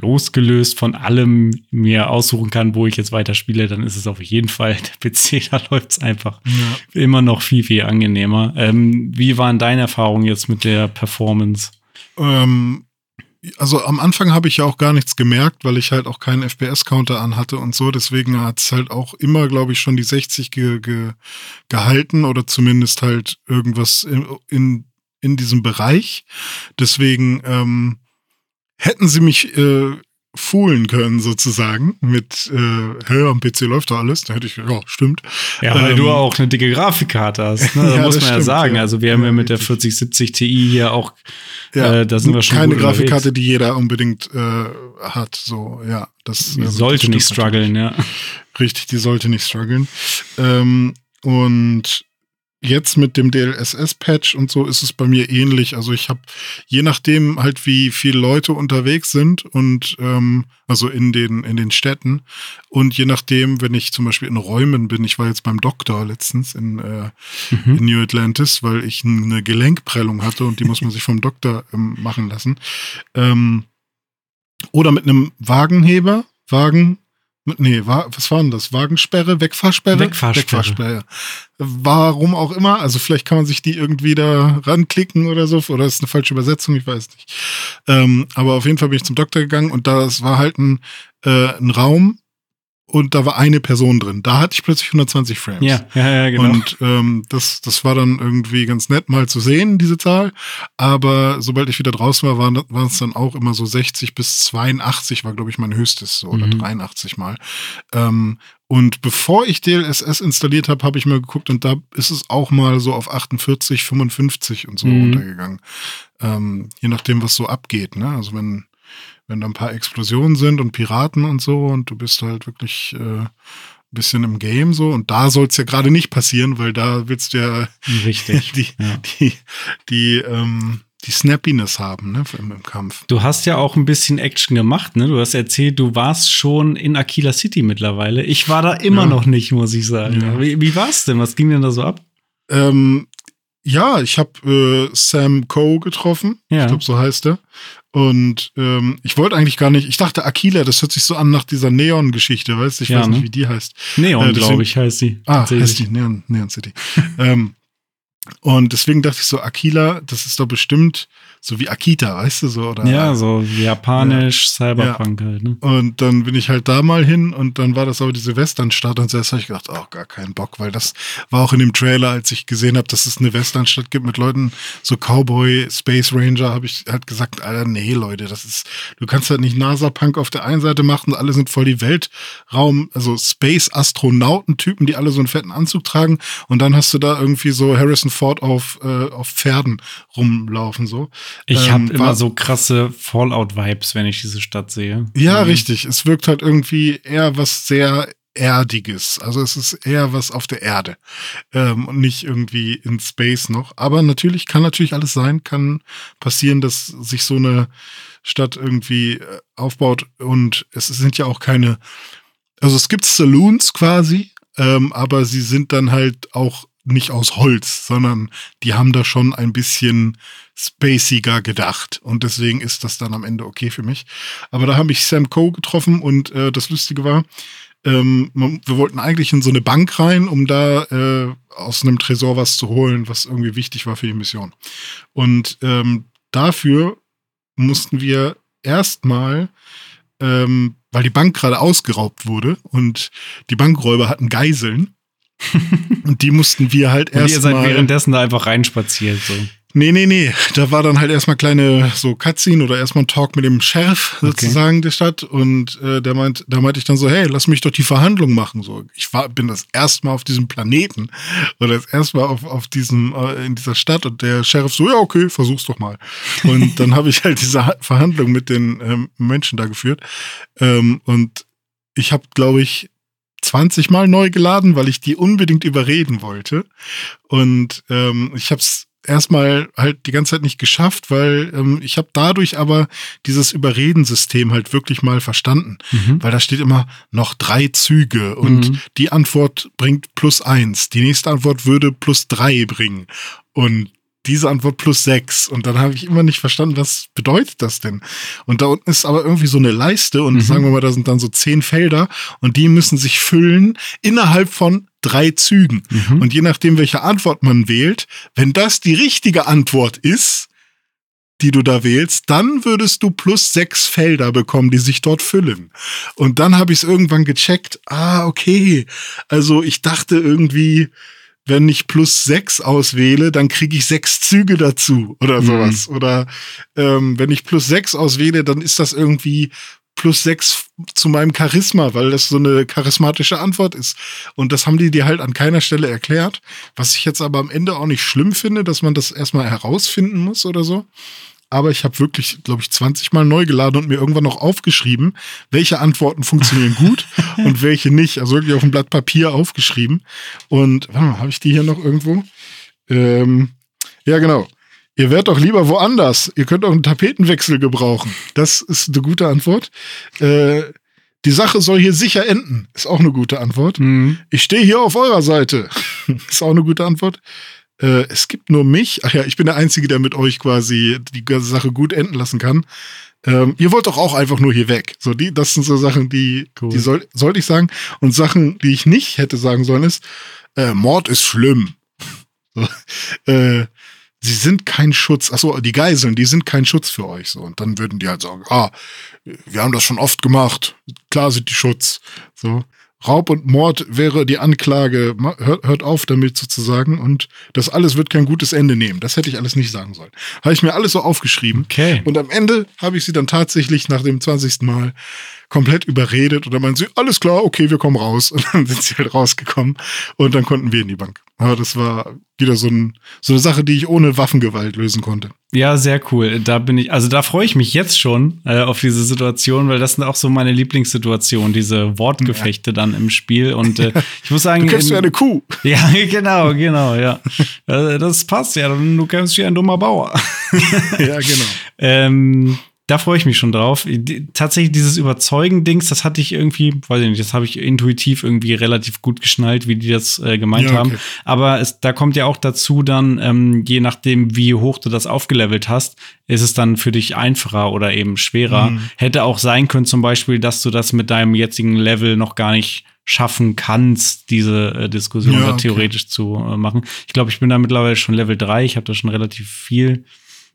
losgelöst von allem mir aussuchen kann, wo ich jetzt weiterspiele, dann ist es auf jeden Fall der PC, da läuft es einfach ja. immer noch viel, viel angenehmer. Ähm, wie waren deine Erfahrungen jetzt mit der Performance? Ähm, also am Anfang habe ich ja auch gar nichts gemerkt, weil ich halt auch keinen FPS-Counter anhatte und so. Deswegen hat es halt auch immer, glaube ich, schon die 60 ge ge gehalten oder zumindest halt irgendwas in, in, in diesem Bereich. Deswegen ähm, hätten sie mich äh, foolen können, sozusagen, mit, äh, hey, am PC läuft da alles, da hätte ich, ja, stimmt. Ja, weil ähm, du auch eine dicke Grafikkarte hast, ne? Da ja, muss man stimmt, ja sagen. Ja. Also wir haben ja mit der 4070 Ti hier auch, ja, äh, da sind wir schon Keine Grafikkarte, die jeder unbedingt äh, hat, so, ja. Das, die äh, sollte nicht strugglen, ja. Richtig, die sollte nicht strugglen. Ähm, und jetzt mit dem DLSS-Patch und so ist es bei mir ähnlich. Also ich habe, je nachdem halt, wie viele Leute unterwegs sind und ähm, also in den, in den Städten und je nachdem, wenn ich zum Beispiel in Räumen bin, ich war jetzt beim Doktor letztens in, äh, mhm. in New Atlantis, weil ich eine Gelenkprellung hatte und die muss man sich vom Doktor ähm, machen lassen. Ähm, oder mit einem Wagenheber, Wagen, Nee, war, was war denn das? Wagensperre, Wegfahrsperre? Wegfahrsperre. Wegfahrsperre. Warum auch immer. Also vielleicht kann man sich die irgendwie da ranklicken oder so. Oder ist eine falsche Übersetzung, ich weiß nicht. Ähm, aber auf jeden Fall bin ich zum Doktor gegangen und das war halt ein, äh, ein Raum, und da war eine Person drin. Da hatte ich plötzlich 120 Frames. Ja, ja, ja, genau. Und ähm, das, das war dann irgendwie ganz nett mal zu sehen, diese Zahl. Aber sobald ich wieder draußen war, waren, waren es dann auch immer so 60 bis 82 war, glaube ich, mein höchstes, so, oder mhm. 83 mal. Ähm, Und bevor ich DLSS installiert habe, habe ich mal geguckt und da ist es auch mal so auf 48, 55 und so mhm. runtergegangen. Ähm, je nachdem, was so abgeht. Ne? Also wenn, wenn da ein paar Explosionen sind und Piraten und so und du bist halt wirklich äh, bisschen im Game so und da soll es ja gerade nicht passieren, weil da willst du ja Richtig, die, ja. die, die, ähm, die Snappiness haben ne, im, im, Kampf. Du hast ja auch ein bisschen Action gemacht, ne? Du hast erzählt, du warst schon in Aquila City mittlerweile. Ich war da immer ja. noch nicht, muss ich sagen. Ja. Wie, wie war es denn? Was ging denn da so ab? Ähm, ja, ich habe äh, Sam Coe getroffen. Ich glaube, so heißt er. Und ähm, ich wollte eigentlich gar nicht, ich dachte Aquila, das hört sich so an nach dieser Neon-Geschichte, weißt du? Ich ja, weiß nicht, ne? wie die heißt. Neon, äh, glaube ich, heißt sie. Ah, heißt die, Neon, Neon City. ähm, und deswegen dachte ich so, Aquila, das ist doch bestimmt so wie Akita, weißt du so? Oder, ja, so japanisch, ja. Cyberpunk ja. halt. Ne? Und dann bin ich halt da mal hin und dann war das aber diese Westernstadt und zuerst habe ich gedacht, oh, gar keinen Bock, weil das war auch in dem Trailer, als ich gesehen habe, dass es eine Westernstadt gibt mit Leuten, so Cowboy, Space Ranger, habe ich halt gesagt, Alter, nee, Leute, das ist, du kannst halt nicht NASA-Punk auf der einen Seite machen, alle sind voll die Weltraum, also Space-Astronauten-Typen, die alle so einen fetten Anzug tragen und dann hast du da irgendwie so Harrison Ford auf, äh, auf Pferden rumlaufen, so. Ich ähm, habe immer so krasse Fallout-Vibes, wenn ich diese Stadt sehe. Ja, mhm. richtig. Es wirkt halt irgendwie eher was sehr Erdiges. Also es ist eher was auf der Erde ähm, und nicht irgendwie in Space noch. Aber natürlich kann natürlich alles sein, kann passieren, dass sich so eine Stadt irgendwie äh, aufbaut und es sind ja auch keine, also es gibt Saloons quasi, ähm, aber sie sind dann halt auch nicht aus Holz, sondern die haben da schon ein bisschen spaciger gedacht. Und deswegen ist das dann am Ende okay für mich. Aber da habe ich Sam Coe getroffen und äh, das Lustige war, ähm, wir wollten eigentlich in so eine Bank rein, um da äh, aus einem Tresor was zu holen, was irgendwie wichtig war für die Mission. Und ähm, dafür mussten wir erstmal ähm, weil die Bank gerade ausgeraubt wurde und die Bankräuber hatten Geiseln und die mussten wir halt erstmal. Ihr seid währenddessen da einfach reinspaziert, so. Nee, nee, nee. Da war dann halt erstmal kleine so Cutscene oder erstmal ein Talk mit dem Sheriff sozusagen okay. der Stadt. Und äh, der meint, da meinte ich dann so, hey, lass mich doch die Verhandlung machen. So, ich war, bin das erste Mal auf diesem Planeten oder das erste Mal auf, auf diesem, äh, in dieser Stadt und der Sheriff so, ja, okay, versuch's doch mal. Und dann habe ich halt diese Verhandlung mit den ähm, Menschen da geführt. Ähm, und ich habe, glaube ich, 20 Mal neu geladen, weil ich die unbedingt überreden wollte. Und ähm, ich habe es erstmal halt die ganze Zeit nicht geschafft, weil ähm, ich habe dadurch aber dieses Überredensystem halt wirklich mal verstanden. Mhm. Weil da steht immer noch drei Züge und mhm. die Antwort bringt plus eins. Die nächste Antwort würde plus drei bringen. Und diese Antwort plus sechs. Und dann habe ich immer nicht verstanden, was bedeutet das denn? Und da unten ist aber irgendwie so eine Leiste und mhm. sagen wir mal, da sind dann so zehn Felder und die müssen sich füllen innerhalb von drei Zügen. Mhm. Und je nachdem, welche Antwort man wählt, wenn das die richtige Antwort ist, die du da wählst, dann würdest du plus sechs Felder bekommen, die sich dort füllen. Und dann habe ich es irgendwann gecheckt. Ah, okay. Also ich dachte irgendwie, wenn ich plus sechs auswähle, dann kriege ich sechs Züge dazu oder mhm. sowas. Mhm. Oder ähm, wenn ich plus sechs auswähle, dann ist das irgendwie plus sechs zu meinem Charisma, weil das so eine charismatische Antwort ist. Und das haben die dir halt an keiner Stelle erklärt. Was ich jetzt aber am Ende auch nicht schlimm finde, dass man das erstmal herausfinden muss oder so aber ich habe wirklich, glaube ich, 20 Mal neu geladen und mir irgendwann noch aufgeschrieben, welche Antworten funktionieren gut und welche nicht. Also wirklich auf ein Blatt Papier aufgeschrieben. Und warte mal, habe ich die hier noch irgendwo? Ähm, ja, genau. Ihr wärt doch lieber woanders. Ihr könnt auch einen Tapetenwechsel gebrauchen. Das ist eine gute Antwort. Äh, die Sache soll hier sicher enden. Ist auch eine gute Antwort. Mhm. Ich stehe hier auf eurer Seite. ist auch eine gute Antwort äh, es gibt nur mich. Ach ja, ich bin der Einzige, der mit euch quasi die ganze Sache gut enden lassen kann. Ähm, ihr wollt doch auch einfach nur hier weg. So, die, das sind so Sachen, die, cool. die soll, sollte ich sagen. Und Sachen, die ich nicht hätte sagen sollen, ist, äh, Mord ist schlimm. So, äh, sie sind kein Schutz. Achso, die Geiseln, die sind kein Schutz für euch. So. Und dann würden die halt sagen, ah, wir haben das schon oft gemacht. Klar sind die Schutz. So. Raub und Mord wäre die Anklage, hört, hört auf damit sozusagen und das alles wird kein gutes Ende nehmen. Das hätte ich alles nicht sagen sollen. Habe ich mir alles so aufgeschrieben. Okay. Und am Ende habe ich sie dann tatsächlich nach dem 20. Mal komplett überredet und dann meinen sie, alles klar, okay, wir kommen raus. Und dann sind sie halt rausgekommen und dann konnten wir in die Bank. Aber das war wieder so, ein, so eine Sache, die ich ohne Waffengewalt lösen konnte. Ja, sehr cool. Da bin ich, also da freue ich mich jetzt schon äh, auf diese Situation, weil das sind auch so meine Lieblingssituationen, diese Wortgefechte ja. dann im Spiel. Und äh, ich muss sagen. Du kämpfst wie eine Kuh. Ja, genau, genau, ja. Äh, das passt ja. Du kämpfst wie ein dummer Bauer. ja, genau. ähm, da freue ich mich schon drauf. Tatsächlich dieses Überzeugen-Dings, das hatte ich irgendwie, weiß ich nicht, das habe ich intuitiv irgendwie relativ gut geschnallt, wie die das äh, gemeint ja, okay. haben. Aber es, da kommt ja auch dazu dann, ähm, je nachdem, wie hoch du das aufgelevelt hast, ist es dann für dich einfacher oder eben schwerer. Mhm. Hätte auch sein können zum Beispiel, dass du das mit deinem jetzigen Level noch gar nicht schaffen kannst, diese äh, Diskussion ja, okay. theoretisch zu äh, machen. Ich glaube, ich bin da mittlerweile schon Level 3, ich habe da schon relativ viel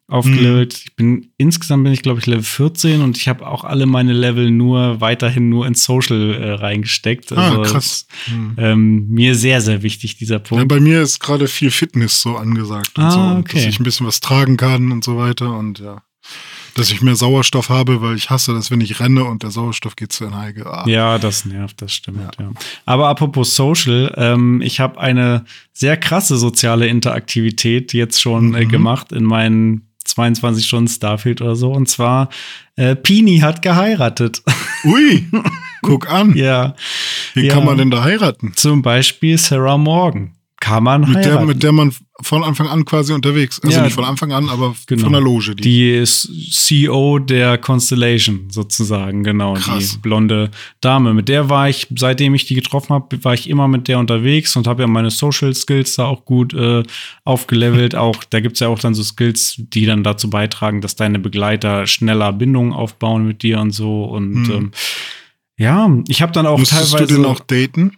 aufgelevelt. Mhm. Ich bin insgesamt bin ich glaube ich Level 14 und ich habe auch alle meine Level nur weiterhin nur ins Social äh, reingesteckt. Ah, also ah, krass. Ist, mhm. ähm, mir sehr sehr wichtig dieser Punkt. Ja, bei mir ist gerade viel Fitness so angesagt ah, so, okay. dass ich ein bisschen was tragen kann und so weiter und ja. Dass ich mehr Sauerstoff habe, weil ich hasse das, wenn ich renne und der Sauerstoff geht zu Neige. Ah. Ja, das nervt, das stimmt. Ja. ja. Aber apropos Social, ähm, ich habe eine sehr krasse soziale Interaktivität jetzt schon äh, mhm. gemacht in meinen 22 Stunden Starfield oder so. Und zwar, äh, Pini hat geheiratet. Ui, guck an. ja. Wie ja. kann man denn da heiraten? Zum Beispiel Sarah Morgan kann man mit heiraten. Der, mit der man von Anfang an quasi unterwegs, also ja, nicht von Anfang an, aber genau. von der Loge. Die. die ist CEO der Constellation sozusagen, genau, Krass. die blonde Dame. Mit der war ich, seitdem ich die getroffen habe, war ich immer mit der unterwegs und habe ja meine Social Skills da auch gut äh, aufgelevelt. auch da gibt's ja auch dann so Skills, die dann dazu beitragen, dass deine Begleiter schneller Bindungen aufbauen mit dir und so. Und hm. ähm, ja, ich habe dann auch Musstest teilweise. du denn auch daten?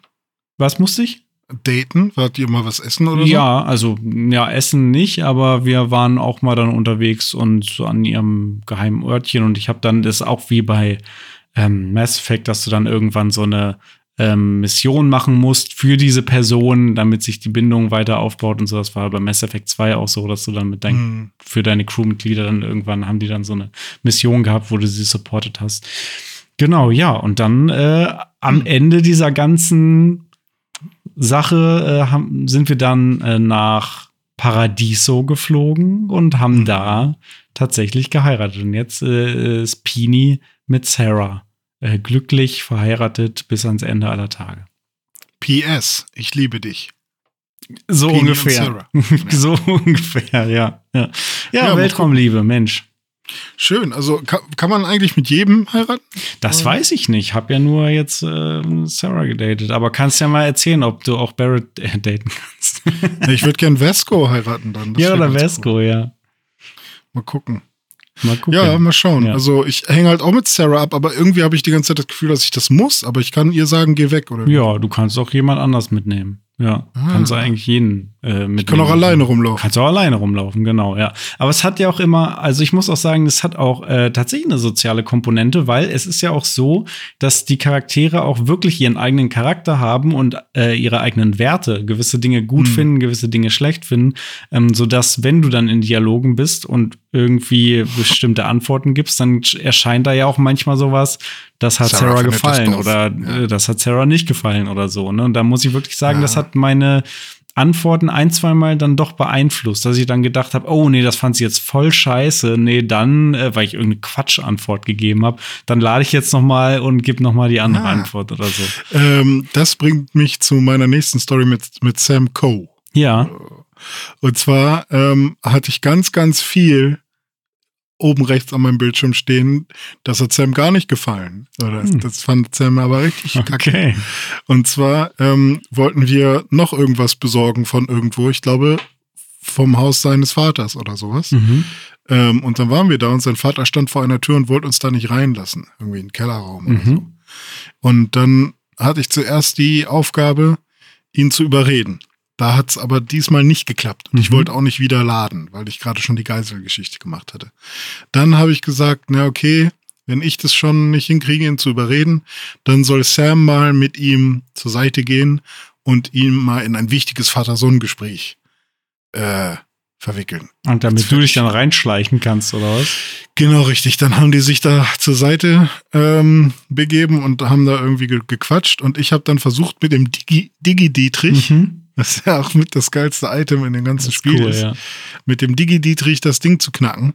Was musste ich? Daten? Wart ihr mal was essen oder so? Ja, also ja, essen nicht, aber wir waren auch mal dann unterwegs und so an ihrem geheimen Örtchen und ich habe dann das auch wie bei ähm, Mass Effect, dass du dann irgendwann so eine ähm, Mission machen musst für diese Person, damit sich die Bindung weiter aufbaut und so. Das war bei Mass Effect 2 auch so, dass du dann mit dein, hm. für deine Crewmitglieder dann irgendwann haben die dann so eine Mission gehabt, wo du sie supportet hast. Genau, ja. Und dann äh, am hm. Ende dieser ganzen Sache äh, haben, sind wir dann äh, nach Paradiso geflogen und haben mhm. da tatsächlich geheiratet. Und jetzt äh, ist Pini mit Sarah äh, glücklich verheiratet bis ans Ende aller Tage. PS, ich liebe dich. So Pini ungefähr. so ungefähr, ja. Ja, ja, ja Weltraumliebe, Mensch. Schön. Also kann, kann, man eigentlich mit jedem heiraten? Das Oder? weiß ich nicht. Hab ja nur jetzt äh, Sarah gedatet. Aber kannst ja mal erzählen, ob du auch Barrett äh, daten kannst. ich würde gern Vesco heiraten dann. Das ja, oder Vesco, cool. ja. Mal gucken. Mal gucken. Ja, mal schauen. Ja. Also ich hänge halt auch mit Sarah ab, aber irgendwie habe ich die ganze Zeit das Gefühl, dass ich das muss. Aber ich kann ihr sagen, geh weg, oder? Ja, du kannst auch jemand anders mitnehmen. Ja, ah. kannst du eigentlich jeden äh, mit. Ich kann auch alleine rumlaufen. Kannst auch alleine rumlaufen, genau, ja. Aber es hat ja auch immer, also ich muss auch sagen, es hat auch äh, tatsächlich eine soziale Komponente, weil es ist ja auch so, dass die Charaktere auch wirklich ihren eigenen Charakter haben und äh, ihre eigenen Werte, gewisse Dinge gut mhm. finden, gewisse Dinge schlecht finden, ähm, sodass, wenn du dann in Dialogen bist und irgendwie bestimmte Antworten gibst, dann erscheint da ja auch manchmal sowas, das hat Sarah, Sarah gefallen oder ja. Äh, das hat Sarah nicht gefallen oder so. Ne? Und da muss ich wirklich sagen, ja. das hat meine Antworten ein, zweimal dann doch beeinflusst, dass ich dann gedacht habe, oh nee, das fand sie jetzt voll scheiße. Nee, dann, äh, weil ich irgendeine Quatschantwort gegeben habe, dann lade ich jetzt noch mal und gebe noch mal die andere ah. Antwort oder so. Ähm, das bringt mich zu meiner nächsten Story mit, mit Sam Coe. Ja. Und zwar ähm, hatte ich ganz, ganz viel oben rechts an meinem Bildschirm stehen, das hat Sam gar nicht gefallen. Das, hm. das fand Sam aber richtig okay. kacke. Und zwar ähm, wollten wir noch irgendwas besorgen von irgendwo, ich glaube vom Haus seines Vaters oder sowas. Mhm. Ähm, und dann waren wir da und sein Vater stand vor einer Tür und wollte uns da nicht reinlassen. Irgendwie in den Kellerraum mhm. oder so. Und dann hatte ich zuerst die Aufgabe, ihn zu überreden. Da hat es aber diesmal nicht geklappt. Und mhm. ich wollte auch nicht wieder laden, weil ich gerade schon die Geiselgeschichte gemacht hatte. Dann habe ich gesagt, na okay, wenn ich das schon nicht hinkriege, ihn zu überreden, dann soll Sam mal mit ihm zur Seite gehen und ihn mal in ein wichtiges Vater-Sohn-Gespräch äh, verwickeln. Und damit du dich dann reinschleichen kannst, oder was? Genau, richtig. Dann haben die sich da zur Seite ähm, begeben und haben da irgendwie ge gequatscht. Und ich habe dann versucht, mit dem Digi-Dietrich, Digi mhm. Was ja auch mit das geilste Item in dem ganzen ist Spiel cool, ist, ja. mit dem Digi-Dietrich das Ding zu knacken.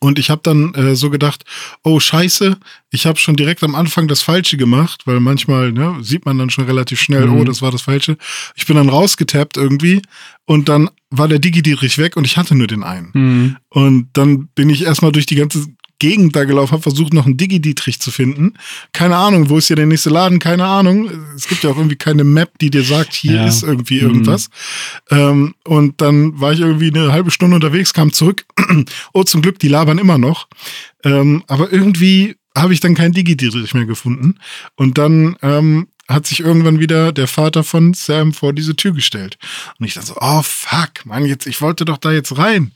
Und ich habe dann äh, so gedacht, oh scheiße, ich habe schon direkt am Anfang das Falsche gemacht, weil manchmal ne, sieht man dann schon relativ schnell, mhm. oh, das war das Falsche. Ich bin dann rausgetappt irgendwie und dann war der Digi-Dietrich weg und ich hatte nur den einen. Mhm. Und dann bin ich erstmal durch die ganze Gegend da gelaufen, habe versucht, noch einen Digi-Dietrich zu finden. Keine Ahnung, wo ist hier der nächste Laden? Keine Ahnung. Es gibt ja auch irgendwie keine Map, die dir sagt, hier ja. ist irgendwie irgendwas. Mhm. Ähm, und dann war ich irgendwie eine halbe Stunde unterwegs, kam zurück. oh, zum Glück, die labern immer noch. Ähm, aber irgendwie habe ich dann keinen Digi-Dietrich mehr gefunden. Und dann ähm, hat sich irgendwann wieder der Vater von Sam vor diese Tür gestellt. Und ich dachte so, oh fuck, Mann, jetzt, ich wollte doch da jetzt rein.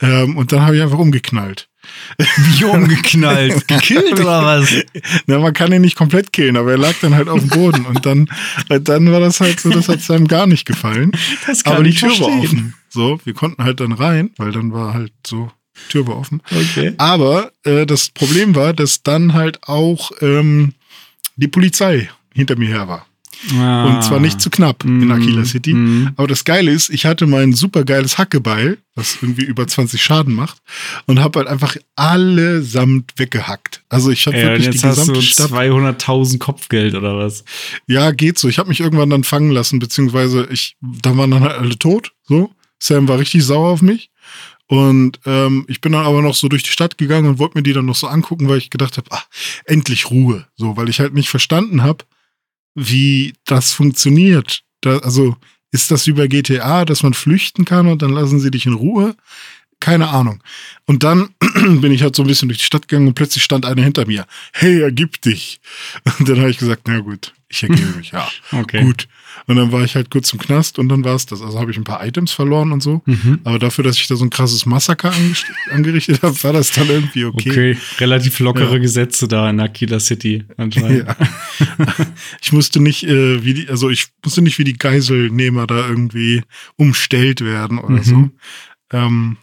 Ähm, und dann habe ich einfach umgeknallt. Wie umgeknallt? Gekillt oder was? Na, man kann ihn nicht komplett killen, aber er lag dann halt auf dem Boden und dann, dann war das halt so, das hat seinem gar nicht gefallen. Das kann aber die Tür verstehen. war offen. So, wir konnten halt dann rein, weil dann war halt so, Tür war offen. Okay. Aber äh, das Problem war, dass dann halt auch ähm, die Polizei hinter mir her war. Ah. Und zwar nicht zu knapp mm, in Aquila City. Mm. Aber das Geile ist, ich hatte mein super geiles Hackebeil, was irgendwie über 20 Schaden macht, und habe halt einfach allesamt weggehackt. Also ich habe ja, wirklich jetzt die gesamte hast du 200.000 Kopfgeld oder was? Ja, geht so. Ich habe mich irgendwann dann fangen lassen, beziehungsweise ich, da waren dann halt alle tot. So, Sam war richtig sauer auf mich. Und ähm, ich bin dann aber noch so durch die Stadt gegangen und wollte mir die dann noch so angucken, weil ich gedacht habe, ah, endlich Ruhe. So, weil ich halt nicht verstanden habe, wie das funktioniert. Da, also ist das über GTA, dass man flüchten kann und dann lassen sie dich in Ruhe? Keine Ahnung. Und dann bin ich halt so ein bisschen durch die Stadt gegangen und plötzlich stand einer hinter mir. Hey, ergib dich. Und dann habe ich gesagt, na gut, ich ergebe mich, ja. okay. Gut. Und dann war ich halt kurz im Knast und dann war es das. Also habe ich ein paar Items verloren und so. Mhm. Aber dafür, dass ich da so ein krasses Massaker angerichtet habe, war das dann irgendwie okay. Okay, relativ lockere ja. Gesetze da in Aquila City anscheinend. Ja. ich musste nicht, äh, wie die, also ich musste nicht wie die Geiselnehmer da irgendwie umstellt werden oder mhm. so. Ähm,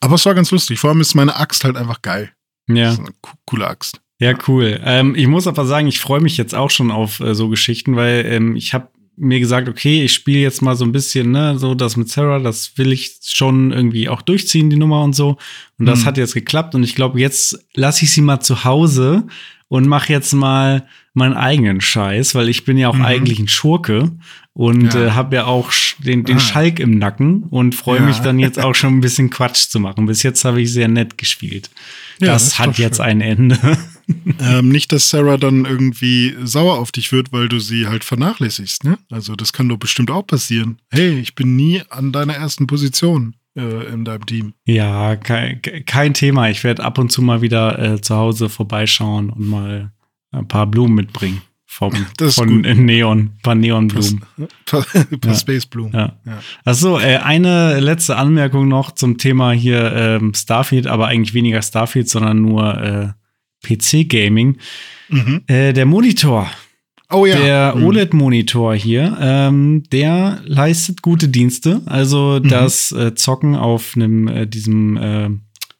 aber es war ganz lustig. Vor allem ist meine Axt halt einfach geil. Ja. Das ist eine coole Axt. Ja, cool. Ähm, ich muss aber sagen, ich freue mich jetzt auch schon auf äh, so Geschichten, weil ähm, ich habe mir gesagt, okay, ich spiele jetzt mal so ein bisschen, ne, so das mit Sarah, das will ich schon irgendwie auch durchziehen, die Nummer und so. Und das mhm. hat jetzt geklappt und ich glaube, jetzt lasse ich sie mal zu Hause und mache jetzt mal meinen eigenen Scheiß, weil ich bin ja auch mhm. eigentlich ein Schurke und ja. äh, habe ja auch den, den ah. Schalk im Nacken und freue ja. mich dann jetzt auch schon ein bisschen Quatsch zu machen. Bis jetzt habe ich sehr nett gespielt. Ja, das, das hat jetzt ein Ende. ähm, nicht, dass Sarah dann irgendwie sauer auf dich wird, weil du sie halt vernachlässigst, ne? Also das kann doch bestimmt auch passieren. Hey, ich bin nie an deiner ersten Position äh, in deinem Team. Ja, kein, kein Thema. Ich werde ab und zu mal wieder äh, zu Hause vorbeischauen und mal ein paar Blumen mitbringen. Vom, von gut. Neon, ein paar Neonblumen. Ein paar, paar ja. Spaceblumen. Ja. ja. Achso, äh, eine letzte Anmerkung noch zum Thema hier ähm, Starfield, aber eigentlich weniger Starfield, sondern nur äh, PC-Gaming. Mhm. Äh, der Monitor. Oh ja. Der mhm. OLED-Monitor hier, ähm, der leistet gute Dienste. Also mhm. das äh, Zocken auf einem äh, diesem, äh,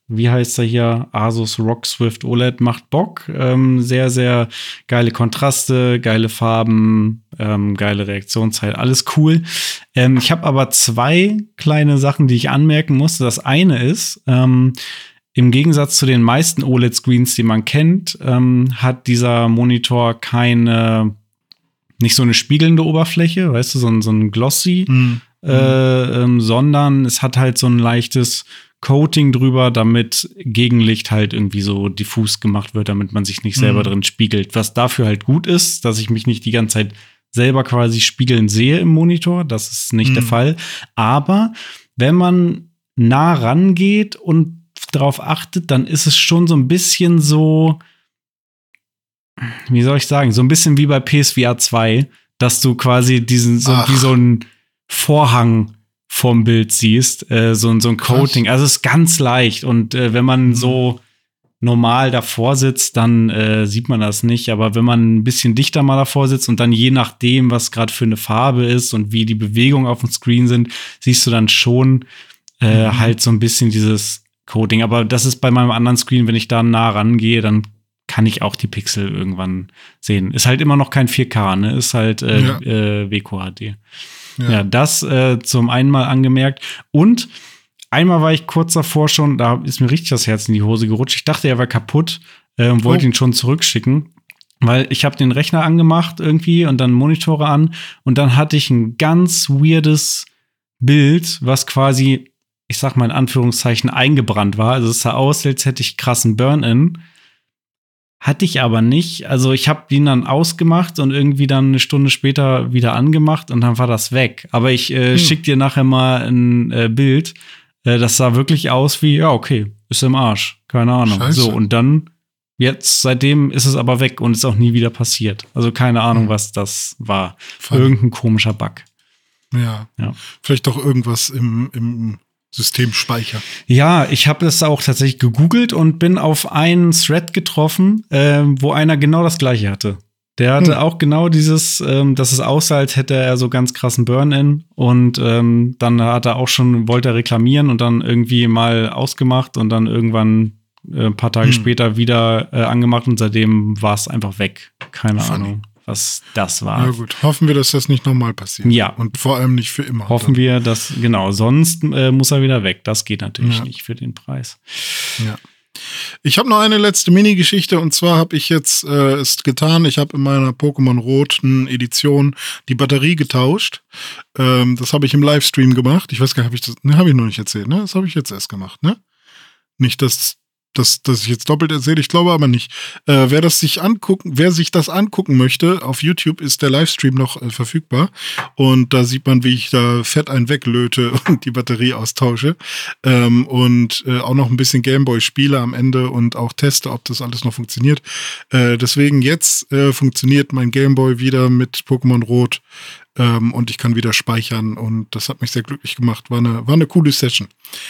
wie heißt er hier, Asus Rock Swift OLED macht Bock. Ähm, sehr, sehr geile Kontraste, geile Farben, ähm, geile Reaktionszeit, alles cool. Ähm, ich habe aber zwei kleine Sachen, die ich anmerken musste. Das eine ist, ähm, im Gegensatz zu den meisten OLED-Screens, die man kennt, ähm, hat dieser Monitor keine, nicht so eine spiegelnde Oberfläche, weißt du, so ein, so ein Glossy, mhm. äh, ähm, sondern es hat halt so ein leichtes Coating drüber, damit Gegenlicht halt irgendwie so diffus gemacht wird, damit man sich nicht selber mhm. drin spiegelt. Was dafür halt gut ist, dass ich mich nicht die ganze Zeit selber quasi spiegeln sehe im Monitor. Das ist nicht mhm. der Fall. Aber wenn man nah rangeht und drauf achtet, dann ist es schon so ein bisschen so, wie soll ich sagen, so ein bisschen wie bei PSVR 2, dass du quasi diesen, so Ach. wie so ein Vorhang vom Bild siehst, äh, so, so ein Coating. Krass. Also es ist ganz leicht. Und äh, wenn man mhm. so normal davor sitzt, dann äh, sieht man das nicht. Aber wenn man ein bisschen dichter mal davor sitzt und dann je nachdem, was gerade für eine Farbe ist und wie die Bewegungen auf dem Screen sind, siehst du dann schon äh, mhm. halt so ein bisschen dieses Coding. Aber das ist bei meinem anderen Screen, wenn ich da nah rangehe, dann kann ich auch die Pixel irgendwann sehen. Ist halt immer noch kein 4K, ne? Ist halt äh, ja. äh, WQHD. Ja. ja, das äh, zum einen mal angemerkt. Und Einmal war ich kurz davor schon, da ist mir richtig das Herz in die Hose gerutscht. Ich dachte, er war kaputt äh, und wollte oh. ihn schon zurückschicken. Weil ich habe den Rechner angemacht irgendwie und dann Monitore an und dann hatte ich ein ganz weirdes Bild, was quasi, ich sag mal in Anführungszeichen, eingebrannt war. Also es sah aus, als hätte ich krassen Burn-In. Hatte ich aber nicht. Also ich habe ihn dann ausgemacht und irgendwie dann eine Stunde später wieder angemacht und dann war das weg. Aber ich äh, hm. schick dir nachher mal ein äh, Bild äh, das sah wirklich aus wie, ja, okay, ist im Arsch. Keine Ahnung. Scheiße. So, und dann, jetzt, seitdem ist es aber weg und ist auch nie wieder passiert. Also keine Ahnung, mhm. was das war. Fun. Irgendein komischer Bug. Ja. ja. Vielleicht doch irgendwas im, im Systemspeicher. Ja, ich habe es auch tatsächlich gegoogelt und bin auf einen Thread getroffen, äh, wo einer genau das gleiche hatte. Der hatte hm. auch genau dieses, ähm, dass es aussah, als hätte er so ganz krassen Burn-In. Und ähm, dann hat er auch schon, wollte er reklamieren und dann irgendwie mal ausgemacht und dann irgendwann äh, ein paar Tage hm. später wieder äh, angemacht und seitdem war es einfach weg. Keine Funny. Ahnung, was das war. Ja gut, hoffen wir, dass das nicht nochmal passiert. Ja. Und vor allem nicht für immer. Hoffen dann. wir, dass, genau, sonst äh, muss er wieder weg. Das geht natürlich ja. nicht für den Preis. Ja. Ich habe noch eine letzte Mini-Geschichte und zwar habe ich jetzt äh, es getan. Ich habe in meiner Pokémon Roten Edition die Batterie getauscht. Ähm, das habe ich im Livestream gemacht. Ich weiß gar nicht, habe ich das, ne, habe ich noch nicht erzählt, ne? Das habe ich jetzt erst gemacht, ne? Nicht, dass dass, dass ich jetzt doppelt erzähle, ich glaube aber nicht. Äh, wer das sich angucken, wer sich das angucken möchte, auf YouTube ist der Livestream noch äh, verfügbar. Und da sieht man, wie ich da fett einen weglöte und die Batterie austausche. Ähm, und äh, auch noch ein bisschen Gameboy spiele am Ende und auch teste, ob das alles noch funktioniert. Äh, deswegen jetzt äh, funktioniert mein Gameboy wieder mit Pokémon Rot ähm, und ich kann wieder speichern und das hat mich sehr glücklich gemacht. War eine, war eine coole Session.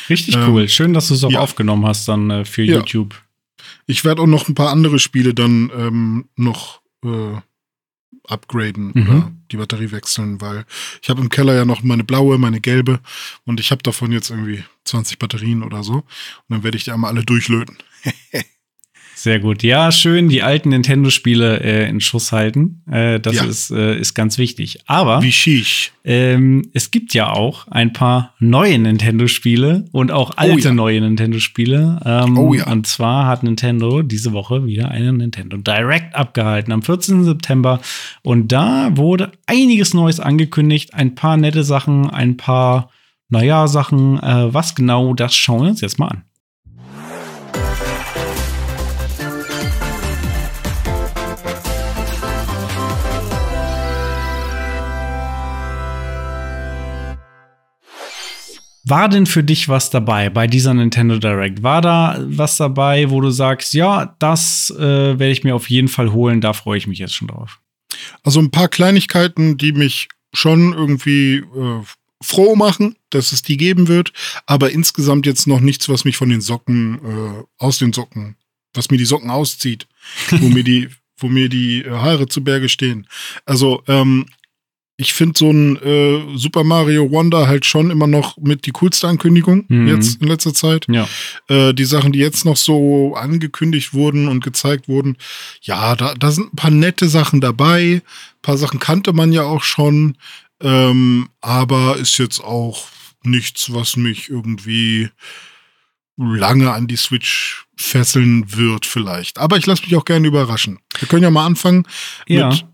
Richtig ähm, cool. Schön, dass du es auch ja. aufgenommen hast dann äh, für ja. YouTube. Ich werde auch noch ein paar andere Spiele dann ähm, noch äh, upgraden mhm. oder die Batterie wechseln, weil ich habe im Keller ja noch meine blaue, meine gelbe und ich habe davon jetzt irgendwie 20 Batterien oder so und dann werde ich die einmal alle durchlöten. Sehr gut. Ja, schön die alten Nintendo-Spiele äh, in Schuss halten. Äh, das ja. ist, äh, ist ganz wichtig. Aber Wie. Ähm, es gibt ja auch ein paar neue Nintendo-Spiele und auch oh alte oh ja. neue Nintendo-Spiele. Ähm, oh ja. Und zwar hat Nintendo diese Woche wieder einen Nintendo Direct abgehalten am 14. September. Und da wurde einiges Neues angekündigt. Ein paar nette Sachen, ein paar, naja, Sachen. Äh, was genau, das schauen wir uns jetzt mal an. War denn für dich was dabei bei dieser Nintendo Direct? War da was dabei, wo du sagst, ja, das äh, werde ich mir auf jeden Fall holen, da freue ich mich jetzt schon drauf? Also ein paar Kleinigkeiten, die mich schon irgendwie äh, froh machen, dass es die geben wird, aber insgesamt jetzt noch nichts, was mich von den Socken, äh, aus den Socken, was mir die Socken auszieht, wo mir die, wo mir die Haare zu Berge stehen. Also ähm, ich finde so ein äh, Super Mario Wonder halt schon immer noch mit die coolste Ankündigung mhm. jetzt in letzter Zeit. Ja. Äh, die Sachen, die jetzt noch so angekündigt wurden und gezeigt wurden, ja, da, da sind ein paar nette Sachen dabei. Ein paar Sachen kannte man ja auch schon, ähm, aber ist jetzt auch nichts, was mich irgendwie lange an die Switch fesseln wird vielleicht. Aber ich lasse mich auch gerne überraschen. Wir können ja mal anfangen ja. mit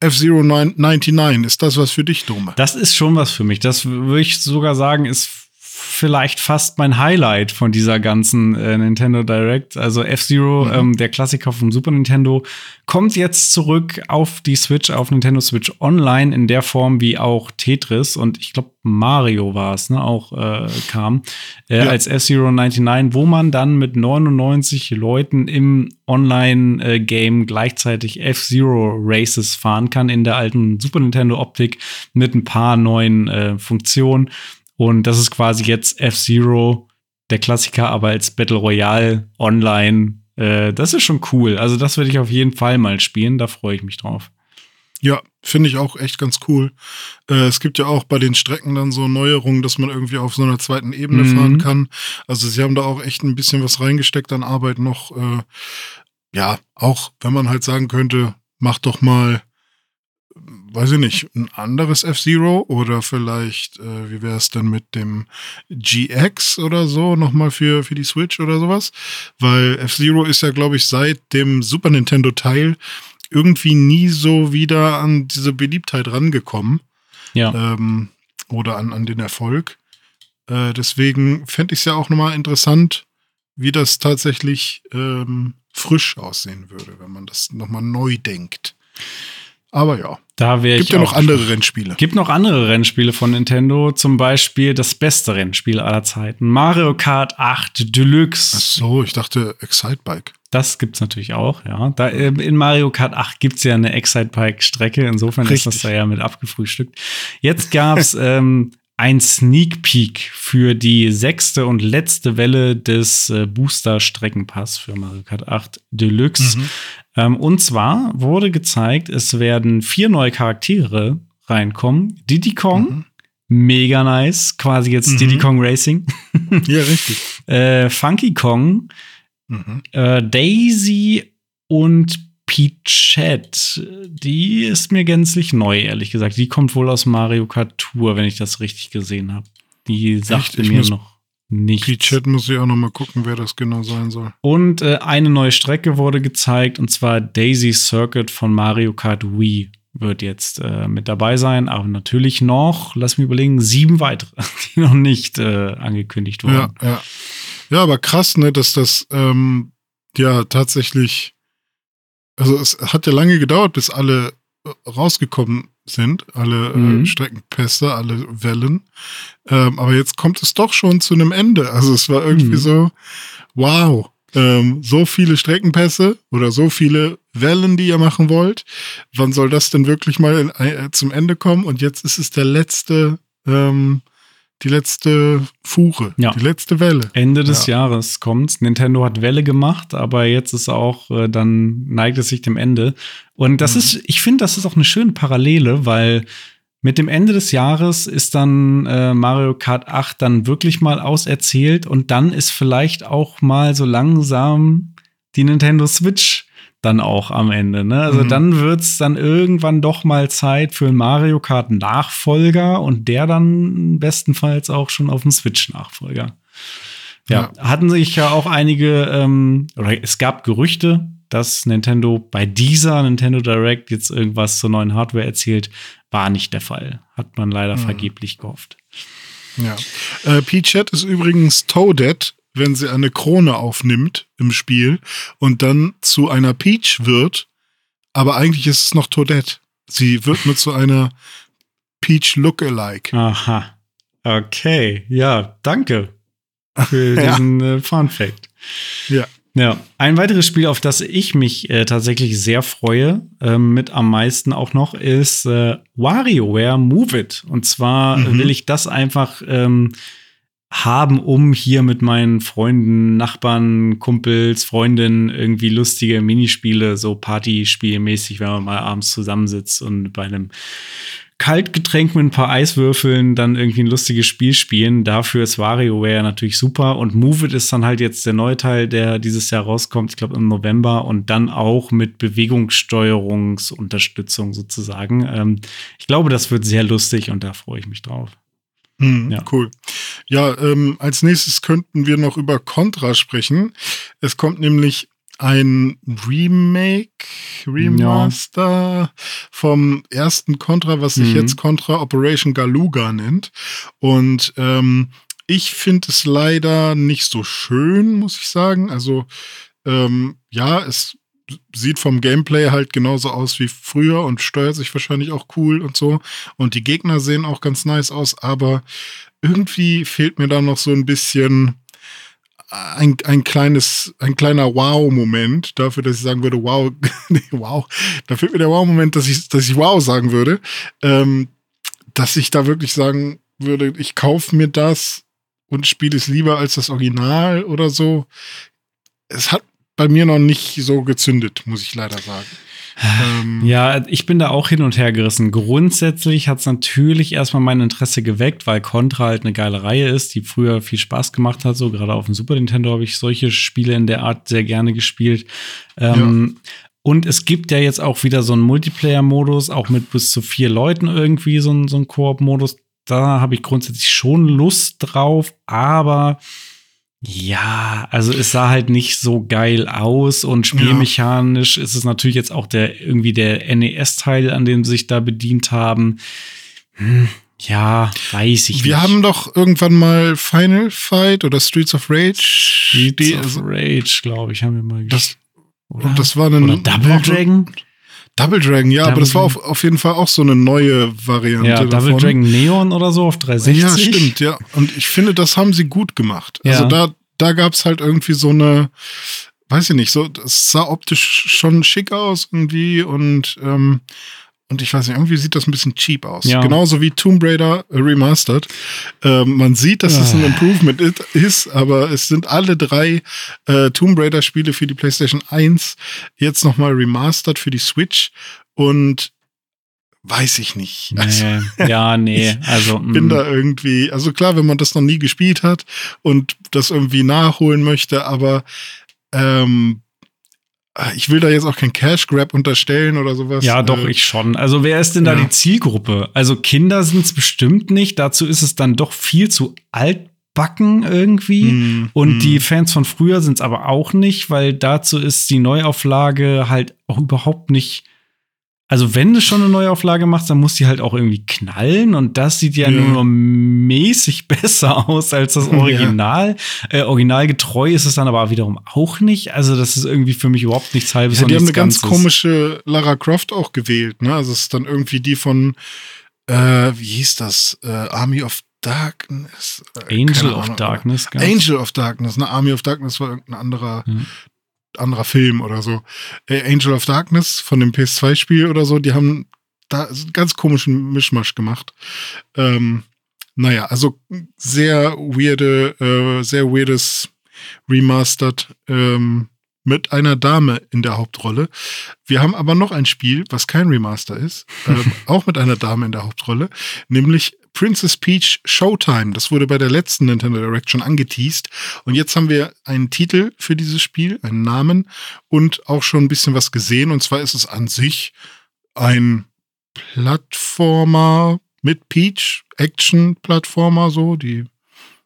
F-Zero 99, ist das was für dich, Dome? Das ist schon was für mich. Das würde ich sogar sagen, ist vielleicht fast mein Highlight von dieser ganzen äh, Nintendo Direct. Also F-Zero, mhm. ähm, der Klassiker vom Super Nintendo, kommt jetzt zurück auf die Switch, auf Nintendo Switch Online in der Form wie auch Tetris und ich glaube Mario war es, ne, auch äh, kam äh, ja. als F-Zero 99, wo man dann mit 99 Leuten im Online-Game äh, gleichzeitig F-Zero Races fahren kann in der alten Super Nintendo Optik mit ein paar neuen äh, Funktionen. Und das ist quasi jetzt F-Zero, der Klassiker, aber als Battle Royale online Äh, das ist schon cool. Also, das würde ich auf jeden Fall mal spielen. Da freue ich mich drauf. Ja, finde ich auch echt ganz cool. Äh, es gibt ja auch bei den Strecken dann so Neuerungen, dass man irgendwie auf so einer zweiten Ebene mhm. fahren kann. Also sie haben da auch echt ein bisschen was reingesteckt an Arbeit noch. Äh, ja, auch wenn man halt sagen könnte, mach doch mal, weiß ich nicht, ein anderes F-Zero oder vielleicht, äh, wie wäre es denn mit dem GX oder so, nochmal für, für die Switch oder sowas? Weil F-Zero ist ja, glaube ich, seit dem Super Nintendo-Teil irgendwie nie so wieder an diese Beliebtheit rangekommen. Ja. Ähm, oder an, an den Erfolg. Äh, deswegen fände ich es ja auch nochmal interessant, wie das tatsächlich ähm, frisch aussehen würde, wenn man das nochmal neu denkt. Aber ja. Da wäre Gibt ja noch andere Rennspiele. Gibt noch andere Rennspiele von Nintendo, zum Beispiel das beste Rennspiel aller Zeiten. Mario Kart 8 Deluxe. Ach so, ich dachte Excitebike. Das gibt es natürlich auch, ja. Da, ähm, in Mario Kart 8 gibt es ja eine Excitebike-Strecke, insofern Richtig. ist das da ja mit abgefrühstückt. Jetzt gab es ähm, ein Sneak Peek für die sechste und letzte Welle des äh, Booster-Streckenpass für Mario Kart 8 Deluxe. Mhm. Ähm, und zwar wurde gezeigt, es werden vier neue Charaktere reinkommen. Diddy Kong, mhm. mega nice, quasi jetzt mhm. Diddy Kong Racing. ja, richtig. äh, Funky Kong, mhm. äh, Daisy und Peachette, die ist mir gänzlich neu, ehrlich gesagt. Die kommt wohl aus Mario Kart Tour, wenn ich das richtig gesehen habe. Die sagte mir noch nichts. Peachette muss ich auch noch mal gucken, wer das genau sein soll. Und äh, eine neue Strecke wurde gezeigt, und zwar Daisy Circuit von Mario Kart Wii wird jetzt äh, mit dabei sein, aber natürlich noch, lass mich überlegen, sieben weitere, die noch nicht äh, angekündigt wurden. Ja, ja. ja, aber krass, ne, dass das ähm, ja tatsächlich also es hat ja lange gedauert, bis alle äh, rausgekommen sind, alle äh, mhm. äh, Streckenpässe, alle Wellen. Ähm, aber jetzt kommt es doch schon zu einem Ende. Also es war irgendwie mhm. so, wow, ähm, so viele Streckenpässe oder so viele Wellen, die ihr machen wollt. Wann soll das denn wirklich mal in, äh, zum Ende kommen? Und jetzt ist es der letzte ähm, die letzte Fuhre, ja. die letzte Welle. Ende des ja. Jahres kommt's. Nintendo hat Welle gemacht, aber jetzt ist auch, äh, dann neigt es sich dem Ende. Und das mhm. ist, ich finde, das ist auch eine schöne Parallele, weil mit dem Ende des Jahres ist dann äh, Mario Kart 8 dann wirklich mal auserzählt und dann ist vielleicht auch mal so langsam die Nintendo Switch dann auch am Ende. Ne? Also mhm. dann wird es dann irgendwann doch mal Zeit für einen Mario Kart Nachfolger und der dann bestenfalls auch schon auf dem Switch Nachfolger. Ja, ja, hatten sich ja auch einige, ähm, oder es gab Gerüchte, dass Nintendo bei dieser Nintendo Direct jetzt irgendwas zur neuen Hardware erzählt. War nicht der Fall. Hat man leider mhm. vergeblich gehofft. Ja. Äh, P-Chat ist übrigens Toadette wenn sie eine Krone aufnimmt im Spiel und dann zu einer Peach wird, aber eigentlich ist es noch Toadette. Sie wird nur zu einer Peach Lookalike. Aha. Okay, ja, danke für diesen ja. äh, Fun Fact. Ja. Ja, ein weiteres Spiel, auf das ich mich äh, tatsächlich sehr freue, äh, mit am meisten auch noch, ist äh, WarioWare Move It. Und zwar mhm. will ich das einfach ähm, haben, um hier mit meinen Freunden, Nachbarn, Kumpels, Freundinnen irgendwie lustige Minispiele, so Partyspielmäßig, wenn man mal abends zusammensitzt und bei einem Kaltgetränk mit ein paar Eiswürfeln dann irgendwie ein lustiges Spiel spielen. Dafür ist WarioWare natürlich super. Und Move It ist dann halt jetzt der neue Teil, der dieses Jahr rauskommt, ich glaube im November. Und dann auch mit Bewegungssteuerungsunterstützung sozusagen. Ähm, ich glaube, das wird sehr lustig und da freue ich mich drauf. Hm, ja. Cool. Ja, ähm, als nächstes könnten wir noch über Contra sprechen. Es kommt nämlich ein Remake, Remaster ja. vom ersten Contra, was sich mhm. jetzt Contra Operation Galuga nennt. Und ähm, ich finde es leider nicht so schön, muss ich sagen. Also ähm, ja, es sieht vom Gameplay halt genauso aus wie früher und steuert sich wahrscheinlich auch cool und so. Und die Gegner sehen auch ganz nice aus, aber irgendwie fehlt mir da noch so ein bisschen ein, ein kleines, ein kleiner Wow-Moment dafür, dass ich sagen würde, wow, nee, wow. Da fehlt mir der Wow-Moment, dass ich, dass ich wow sagen würde. Ähm, dass ich da wirklich sagen würde, ich kaufe mir das und spiele es lieber als das Original oder so. Es hat bei mir noch nicht so gezündet, muss ich leider sagen. Ähm, ja, ich bin da auch hin und her gerissen. Grundsätzlich hat es natürlich erstmal mein Interesse geweckt, weil Contra halt eine geile Reihe ist, die früher viel Spaß gemacht hat. So gerade auf dem Super Nintendo habe ich solche Spiele in der Art sehr gerne gespielt. Ähm, ja. Und es gibt ja jetzt auch wieder so einen Multiplayer-Modus, auch mit bis zu vier Leuten irgendwie, so, so einen Koop-Modus. Da habe ich grundsätzlich schon Lust drauf, aber ja, also es sah halt nicht so geil aus und spielmechanisch ja. ist es natürlich jetzt auch der irgendwie der NES-Teil, an dem sie sich da bedient haben. Hm, ja, weiß ich Wir nicht. haben doch irgendwann mal Final Fight oder Streets of Rage. Streets die, of Rage, glaube ich, haben wir mal das, Und das war eine oder Double Dragon? Double Dragon, ja, Double aber das war auf, auf jeden Fall auch so eine neue Variante. Ja, Double davon. Dragon Neon oder so auf 360. Ja, stimmt, ja. Und ich finde, das haben sie gut gemacht. Also ja. Also da, da gab es halt irgendwie so eine, weiß ich nicht, so, das sah optisch schon schick aus irgendwie und ähm, und ich weiß nicht, irgendwie sieht das ein bisschen cheap aus. Ja. Genauso wie Tomb Raider Remastered. Ähm, man sieht, dass es ein ah. Improvement ist, aber es sind alle drei äh, Tomb Raider Spiele für die PlayStation 1 jetzt nochmal remastered für die Switch. Und weiß ich nicht. Also, ja, nee, also ich bin mm. da irgendwie, also klar, wenn man das noch nie gespielt hat und das irgendwie nachholen möchte, aber ähm, ich will da jetzt auch kein Cash Grab unterstellen oder sowas. Ja, doch, äh, ich schon. Also, wer ist denn da ja. die Zielgruppe? Also, Kinder sind es bestimmt nicht. Dazu ist es dann doch viel zu altbacken irgendwie. Mm, Und mm. die Fans von früher sind es aber auch nicht, weil dazu ist die Neuauflage halt auch überhaupt nicht also wenn du schon eine Neuauflage machst, dann muss die halt auch irgendwie knallen und das sieht ja, ja. nur mäßig besser aus als das Original. Ja. Äh, originalgetreu ist es dann aber wiederum auch nicht. Also das ist irgendwie für mich überhaupt nichts halbes. Ja, die haben eine ganz komische Lara Croft auch gewählt. Ne? Also es ist dann irgendwie die von, äh, wie hieß das? Äh, Army of Darkness. Äh, Angel of Darkness. Angel of Darkness. Ne? Army of Darkness war irgendein anderer hm anderer Film oder so. Äh, Angel of Darkness von dem PS2-Spiel oder so, die haben da einen ganz komischen Mischmasch gemacht. Ähm, naja, also sehr weirde, äh, sehr weirdes Remastered ähm, mit einer Dame in der Hauptrolle. Wir haben aber noch ein Spiel, was kein Remaster ist, ähm, auch mit einer Dame in der Hauptrolle, nämlich Princess Peach Showtime. Das wurde bei der letzten Nintendo Direct schon angeteased. Und jetzt haben wir einen Titel für dieses Spiel, einen Namen und auch schon ein bisschen was gesehen. Und zwar ist es an sich ein Plattformer mit Peach, Action-Plattformer, so, die,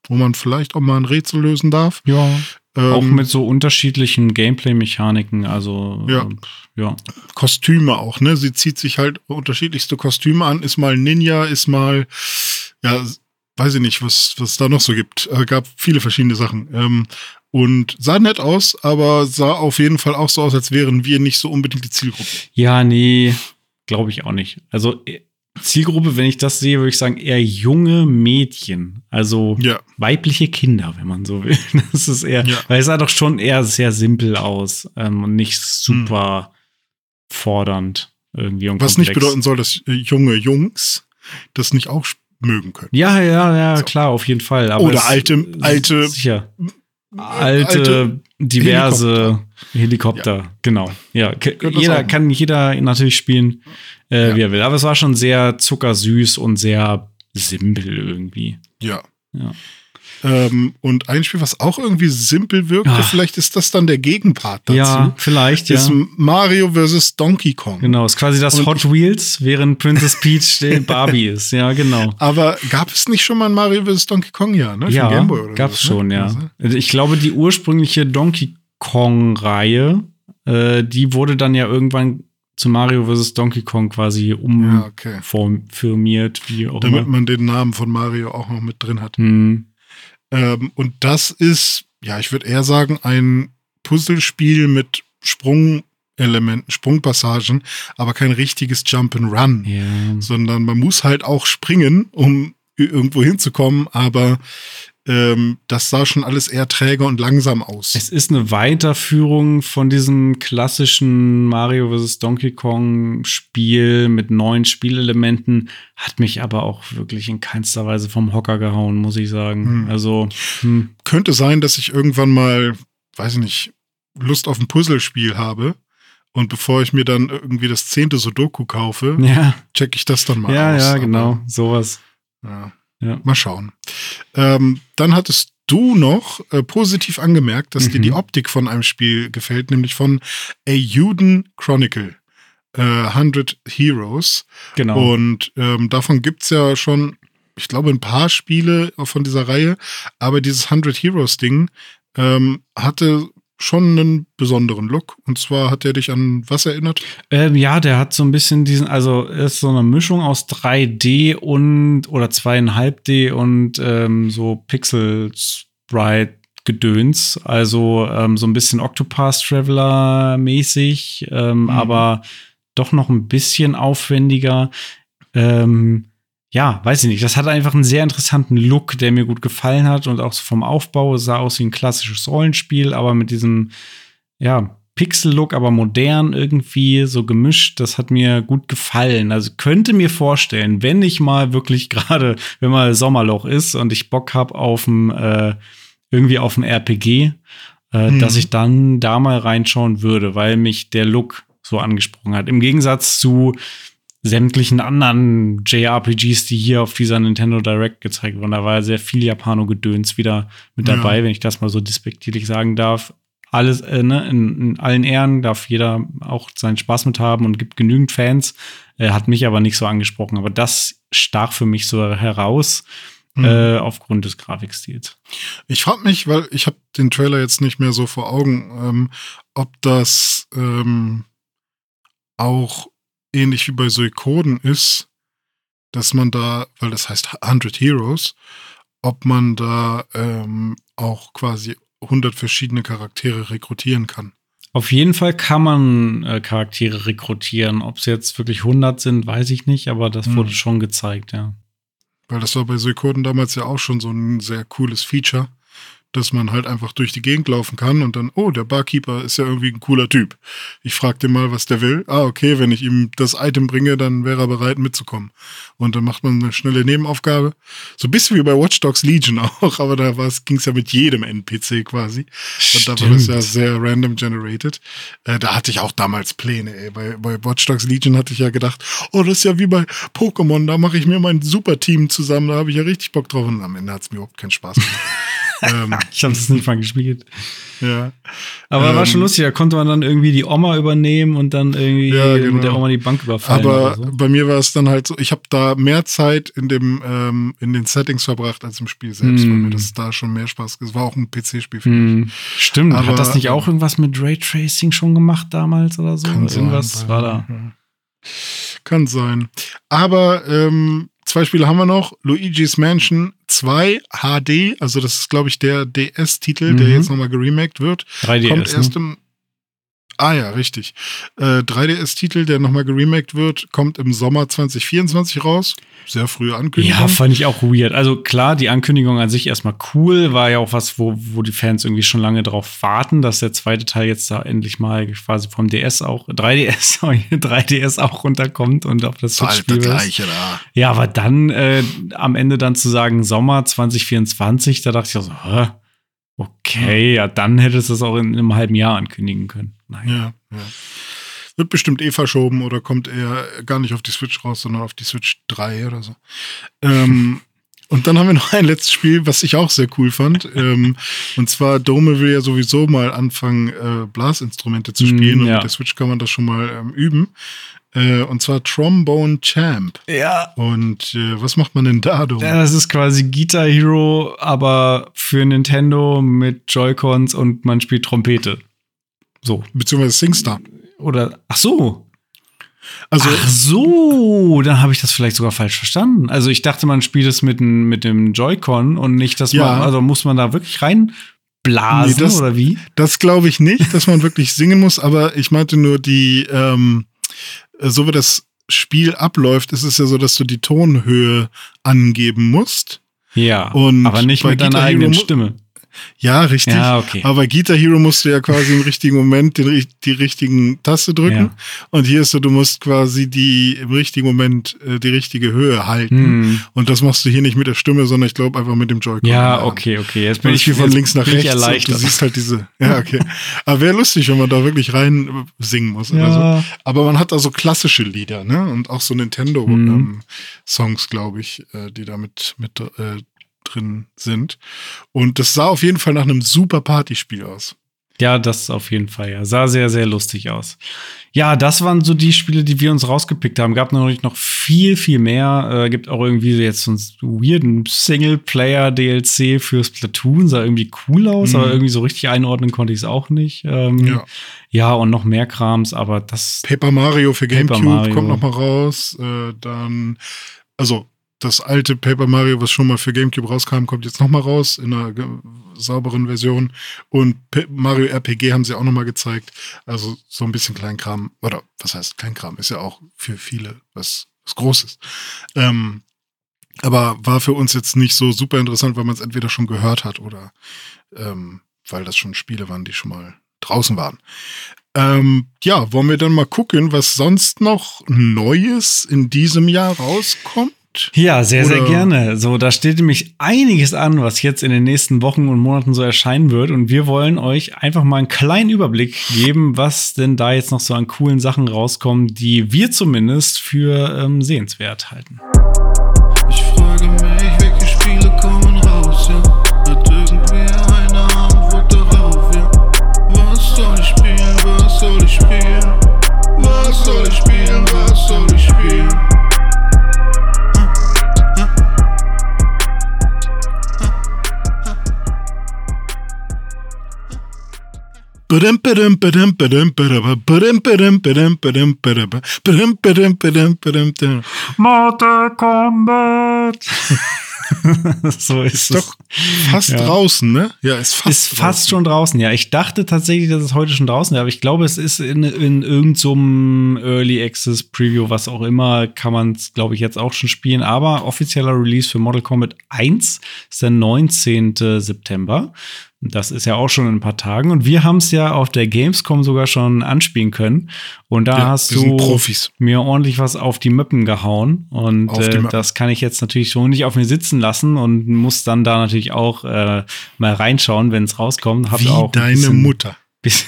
wo man vielleicht auch mal ein Rätsel lösen darf. Ja. Ähm, auch mit so unterschiedlichen Gameplay-Mechaniken, also ja. Ähm, ja. Kostüme auch, ne? Sie zieht sich halt unterschiedlichste Kostüme an, ist mal Ninja, ist mal, ja, weiß ich nicht, was, was da noch so gibt. Äh, gab viele verschiedene Sachen. Ähm, und sah nett aus, aber sah auf jeden Fall auch so aus, als wären wir nicht so unbedingt die Zielgruppe. Ja, nee, glaube ich auch nicht. Also äh, Zielgruppe, wenn ich das sehe, würde ich sagen, eher junge Mädchen. Also ja. weibliche Kinder, wenn man so will. Das ist eher, ja. weil es sah doch schon eher sehr simpel aus ähm, und nicht super hm. fordernd irgendwie. Und Was komplex. nicht bedeuten soll, dass äh, junge Jungs das nicht auch mögen können. Ja, ja, ja, so. klar, auf jeden Fall. Aber Oder alte, alte, sicher. Alte, alte diverse Helikopter, Helikopter. Ja. genau. Ja, jeder kann jeder natürlich spielen äh, ja. wie er will. Aber es war schon sehr zuckersüß und sehr simpel irgendwie. Ja. Ja. Ähm, und ein Spiel, was auch irgendwie simpel wirkte, Ach. vielleicht ist das dann der Gegenpart dazu. Ja, vielleicht, ja. Ist Mario vs. Donkey Kong. Genau, ist quasi das und Hot Wheels, während Princess Peach Barbie ist. Ja, genau. Aber gab es nicht schon mal ein Mario vs. Donkey Kong, ja, ne? Ja, gab es ne? schon, ja. Also ich glaube, die ursprüngliche Donkey Kong-Reihe, äh, die wurde dann ja irgendwann zu Mario vs. Donkey Kong quasi umformiert, ja, okay. wie auch Damit immer. man den Namen von Mario auch noch mit drin hat. Mhm. Ähm, und das ist, ja, ich würde eher sagen, ein Puzzlespiel mit Sprungelementen, Sprungpassagen, aber kein richtiges Jump and Run, sondern man muss halt auch springen, um irgendwo hinzukommen, aber ähm, das sah schon alles eher träger und langsam aus. Es ist eine Weiterführung von diesem klassischen Mario vs. Donkey Kong Spiel mit neuen Spielelementen, hat mich aber auch wirklich in keinster Weise vom Hocker gehauen, muss ich sagen. Hm. Also hm. könnte sein, dass ich irgendwann mal, weiß ich nicht, Lust auf ein Puzzlespiel habe und bevor ich mir dann irgendwie das zehnte Sudoku kaufe, Ja, check ich das dann mal ja, aus. ja, Aber, genau, sowas. Ja. Ja. Mal schauen. Ähm, dann hattest du noch äh, positiv angemerkt, dass dir Mhm. die Optik von einem Spiel gefällt, nämlich von A Juden Chronicle. Äh, 100 Heroes. Genau. Und ähm, davon gibt's ja schon, ich glaube, ein paar Spiele von dieser Reihe. Aber dieses 100 Heroes Ding ähm, hatte schon einen besonderen Look. Und zwar hat er dich an was erinnert? Ähm, ja, der hat so ein bisschen diesen, also ist so eine Mischung aus 3D und oder 2,5D und ähm, so Pixel Sprite Gedöns. Also ähm, so ein bisschen Octopath Traveler mäßig, ähm, Mhm. aber doch noch ein bisschen aufwendiger. Ähm, ja, weiß ich nicht. Das hat einfach einen sehr interessanten Look, der mir gut gefallen hat und auch vom Aufbau sah aus wie ein klassisches Rollenspiel, aber mit diesem, ja, Pixel-Look, aber modern irgendwie, so gemischt. Das hat mir gut gefallen. Also könnte mir vorstellen, wenn ich mal wirklich gerade, wenn mal Sommerloch ist und ich Bock habe auf ein, äh, irgendwie auf ein RPG, äh, Mhm. dass ich dann da mal reinschauen würde, weil mich der Look so angesprochen hat. Im Gegensatz zu sämtlichen anderen JRPGs, die hier auf dieser Nintendo Direct gezeigt wurden. Da war ja sehr viel Japano-Gedöns wieder mit Ja. dabei, wenn ich das mal so despektierlich sagen darf. Alles, äh, ne, in, in allen Ehren darf jeder auch seinen Spaß mit haben und gibt genügend Fans. Äh, hat mich aber nicht so angesprochen. Aber das stach für mich so heraus Mhm. äh, aufgrund des Grafikstils. Ich frage mich, weil ich habe den Trailer jetzt nicht mehr so vor Augen, ähm, ob das ähm, auch ähnlich wie bei Suikoden ist, dass man da, weil das heißt 100 Heroes, ob man da ähm, auch quasi 100 verschiedene Charaktere rekrutieren kann. Auf jeden Fall kann man äh, Charaktere rekrutieren. Ob es jetzt wirklich 100 sind, weiß ich nicht, aber das Hm. wurde schon gezeigt, ja. Weil das war bei Suikoden damals ja auch schon so ein sehr cooles Feature, dass man halt einfach durch die Gegend laufen kann und dann, oh, der Barkeeper ist ja irgendwie ein cooler Typ. Ich frag den mal, was der will. Ah, okay, wenn ich ihm das Item bringe, dann wäre er bereit mitzukommen. Und dann macht man eine schnelle Nebenaufgabe. So ein bisschen wie bei Watch Dogs Legion auch, aber da ging es ja mit jedem NPC quasi. Und da war das ja sehr random generated. Äh, da hatte ich auch damals Pläne, ey. Bei, bei Watch Dogs Legion hatte ich ja gedacht, oh, das ist ja wie bei Pokémon, da mache ich mir mein Super-Team zusammen, da habe ich ja richtig Bock drauf. Und am Ende hat es mir überhaupt keinen Spaß gemacht. ähm, Ich habe das nicht mal gespielt. ja. Aber war Ähm, schon lustig, da konnte man dann irgendwie die Oma übernehmen und dann irgendwie Ja, genau. mit der Oma die Bank überfallen. Aber so. bei mir war es dann halt so, ich habe da mehr Zeit in dem ähm, in den Settings verbracht als im Spiel selbst, weil Hm. mir das da schon mehr Spaß. Es war auch ein PC-Spiel für mich. Hm, stimmt, Aber, hat das nicht ähm, auch irgendwas mit Raytracing schon gemacht damals oder so? Kann sein, irgendwas weil- war da. ja. Kann sein. Aber ähm, zwei Spiele haben wir noch. Luigi's Mansion 2 HD, also das ist, glaube ich, der DS-Titel, der Mhm. jetzt nochmal geremaked wird. 3DS. kommt erst ne? im. Ah ja, richtig. Äh, 3DS-Titel, der nochmal geremaked wird, kommt im Sommer 2024 raus. Sehr frühe Ankündigung. Ja, fand ich auch weird. Also klar, die Ankündigung an sich erstmal cool, war ja auch was, wo, wo die Fans irgendwie schon lange drauf warten, dass der zweite Teil jetzt da endlich mal quasi vom DS auch, 3DS, sorry, 3DS auch runterkommt und auf das Switch-Spiel. Gleiche da. Ja, aber dann äh, am Ende dann zu sagen, Sommer 2024, da dachte ich auch so, hä? Okay, ja, dann hättest du es auch in einem halben Jahr ankündigen können. Nein. Ja, ja. Wird bestimmt eh verschoben oder kommt eher gar nicht auf die Switch raus, sondern auf die Switch 3 oder so. Ähm, und dann haben wir noch ein letztes Spiel, was ich auch sehr cool fand. ähm, und zwar, Dome will ja sowieso mal anfangen, äh, Blasinstrumente zu Mm, spielen. und ja. mit der Switch kann man das schon mal ähm, üben. Äh, und zwar Trombone Champ. Ja. Und äh, was macht man denn da, Dome? Ja, das ist quasi Guitar Hero, aber für Nintendo mit Joy-Cons und man spielt Trompete. So. Beziehungsweise SingStar. Oder, ach so. Also, ach so, dann habe ich das vielleicht sogar falsch verstanden. Also ich dachte, man spielt es mit, dem- mit dem Joy-Con und nicht, dass Ja. man, also muss man da wirklich reinblasen Nee, das- oder wie? Das glaube ich nicht, dass man wirklich singen muss, aber ich meinte nur die, ähm, so wie das Spiel abläuft, ist es ja so, dass du die Tonhöhe angeben musst. Ja, Und aber nicht mit deiner eigenen Stimme. Ja, richtig. Ja, okay. Aber bei Guitar Hero musst du ja quasi im richtigen Moment den, die richtigen Taste drücken. Ja. Und hier ist so, du musst quasi die im richtigen Moment äh, die richtige Höhe halten. Hm. Und das machst du hier nicht mit der Stimme, sondern ich glaube einfach mit dem Joy-Con. Ja, okay, okay. Jetzt bin ich wie von links nach rechts. und erleichtert. Du siehst halt diese. Ja, okay. Aber wäre lustig, wenn man da wirklich rein äh, singen muss. Ja. so. Aber man hat da so klassische Lieder, ne? Und auch so. Nintendo-Songs, glaube ich, äh, die da mit, mit äh, drin sind. Und das sah auf jeden Fall nach einem super Partyspiel aus. Ja, das auf jeden Fall, ja. Sah sehr, sehr lustig aus. Ja, das waren so die Spiele, die wir uns rausgepickt haben. Gab natürlich noch viel, viel mehr. Äh, gibt auch irgendwie jetzt so einen weirden Singleplayer-DLC für Splatoon. Sah irgendwie cool aus, Mhm. aber irgendwie so richtig einordnen konnte ich es auch nicht. Ähm, Ja. ja, und noch mehr Krams, aber das. Paper Mario für Paper GameCube Mario. kommt noch mal raus. Äh, dann, also das alte Paper Mario, was schon mal für GameCube rauskam, kommt jetzt noch mal raus in einer sauberen Version. Und Mario RPG haben sie auch noch mal gezeigt. Also so ein bisschen Kleinkram. Oder was heißt Kleinkram? Ist ja auch für viele was, was Großes. Ähm, aber war für uns jetzt nicht so super interessant, weil man es entweder schon gehört hat oder ähm, weil das schon Spiele waren, die schon mal draußen waren. Ähm, ja, wollen wir dann mal gucken, was sonst noch Neues in diesem Jahr rauskommt? Ja, sehr, sehr gerne. So, da steht nämlich einiges an, was jetzt in den nächsten Wochen und Monaten so erscheinen wird. Und wir wollen euch einfach mal einen kleinen Überblick geben, was denn da jetzt noch so an coolen Sachen rauskommen, die wir zumindest für ähm, sehenswert halten. Ich frage mich, welche Spiele kommen raus, ja? Hat irgendwer eine Antwort darauf, ja? Was soll ich spielen, was soll ich spielen? Was soll ich spielen, was soll ich spielen? Mortal Kombat! so ist, Ist doch fast Ja. draußen, ne? Ja, ist fast ist fast schon draußen, ja. Ich dachte tatsächlich, dass es heute schon draußen wäre, aber ich glaube, es ist in, in irgendeinem so einem Early Access Preview, was auch immer, kann man es, glaube ich, jetzt auch schon spielen. Aber offizieller Release für Mortal Kombat 1 ist der 19. September. Das ist ja auch schon in ein paar Tagen. Und wir haben es ja auf der Gamescom sogar schon anspielen können. Und da Ja, hast du mir ordentlich was auf die Möppen gehauen. Und äh, das kann ich jetzt natürlich schon nicht auf mir sitzen lassen und muss dann da natürlich auch äh, mal reinschauen, wenn es rauskommt. Hab Wie auch ein deine bisschen, Mutter. Bis,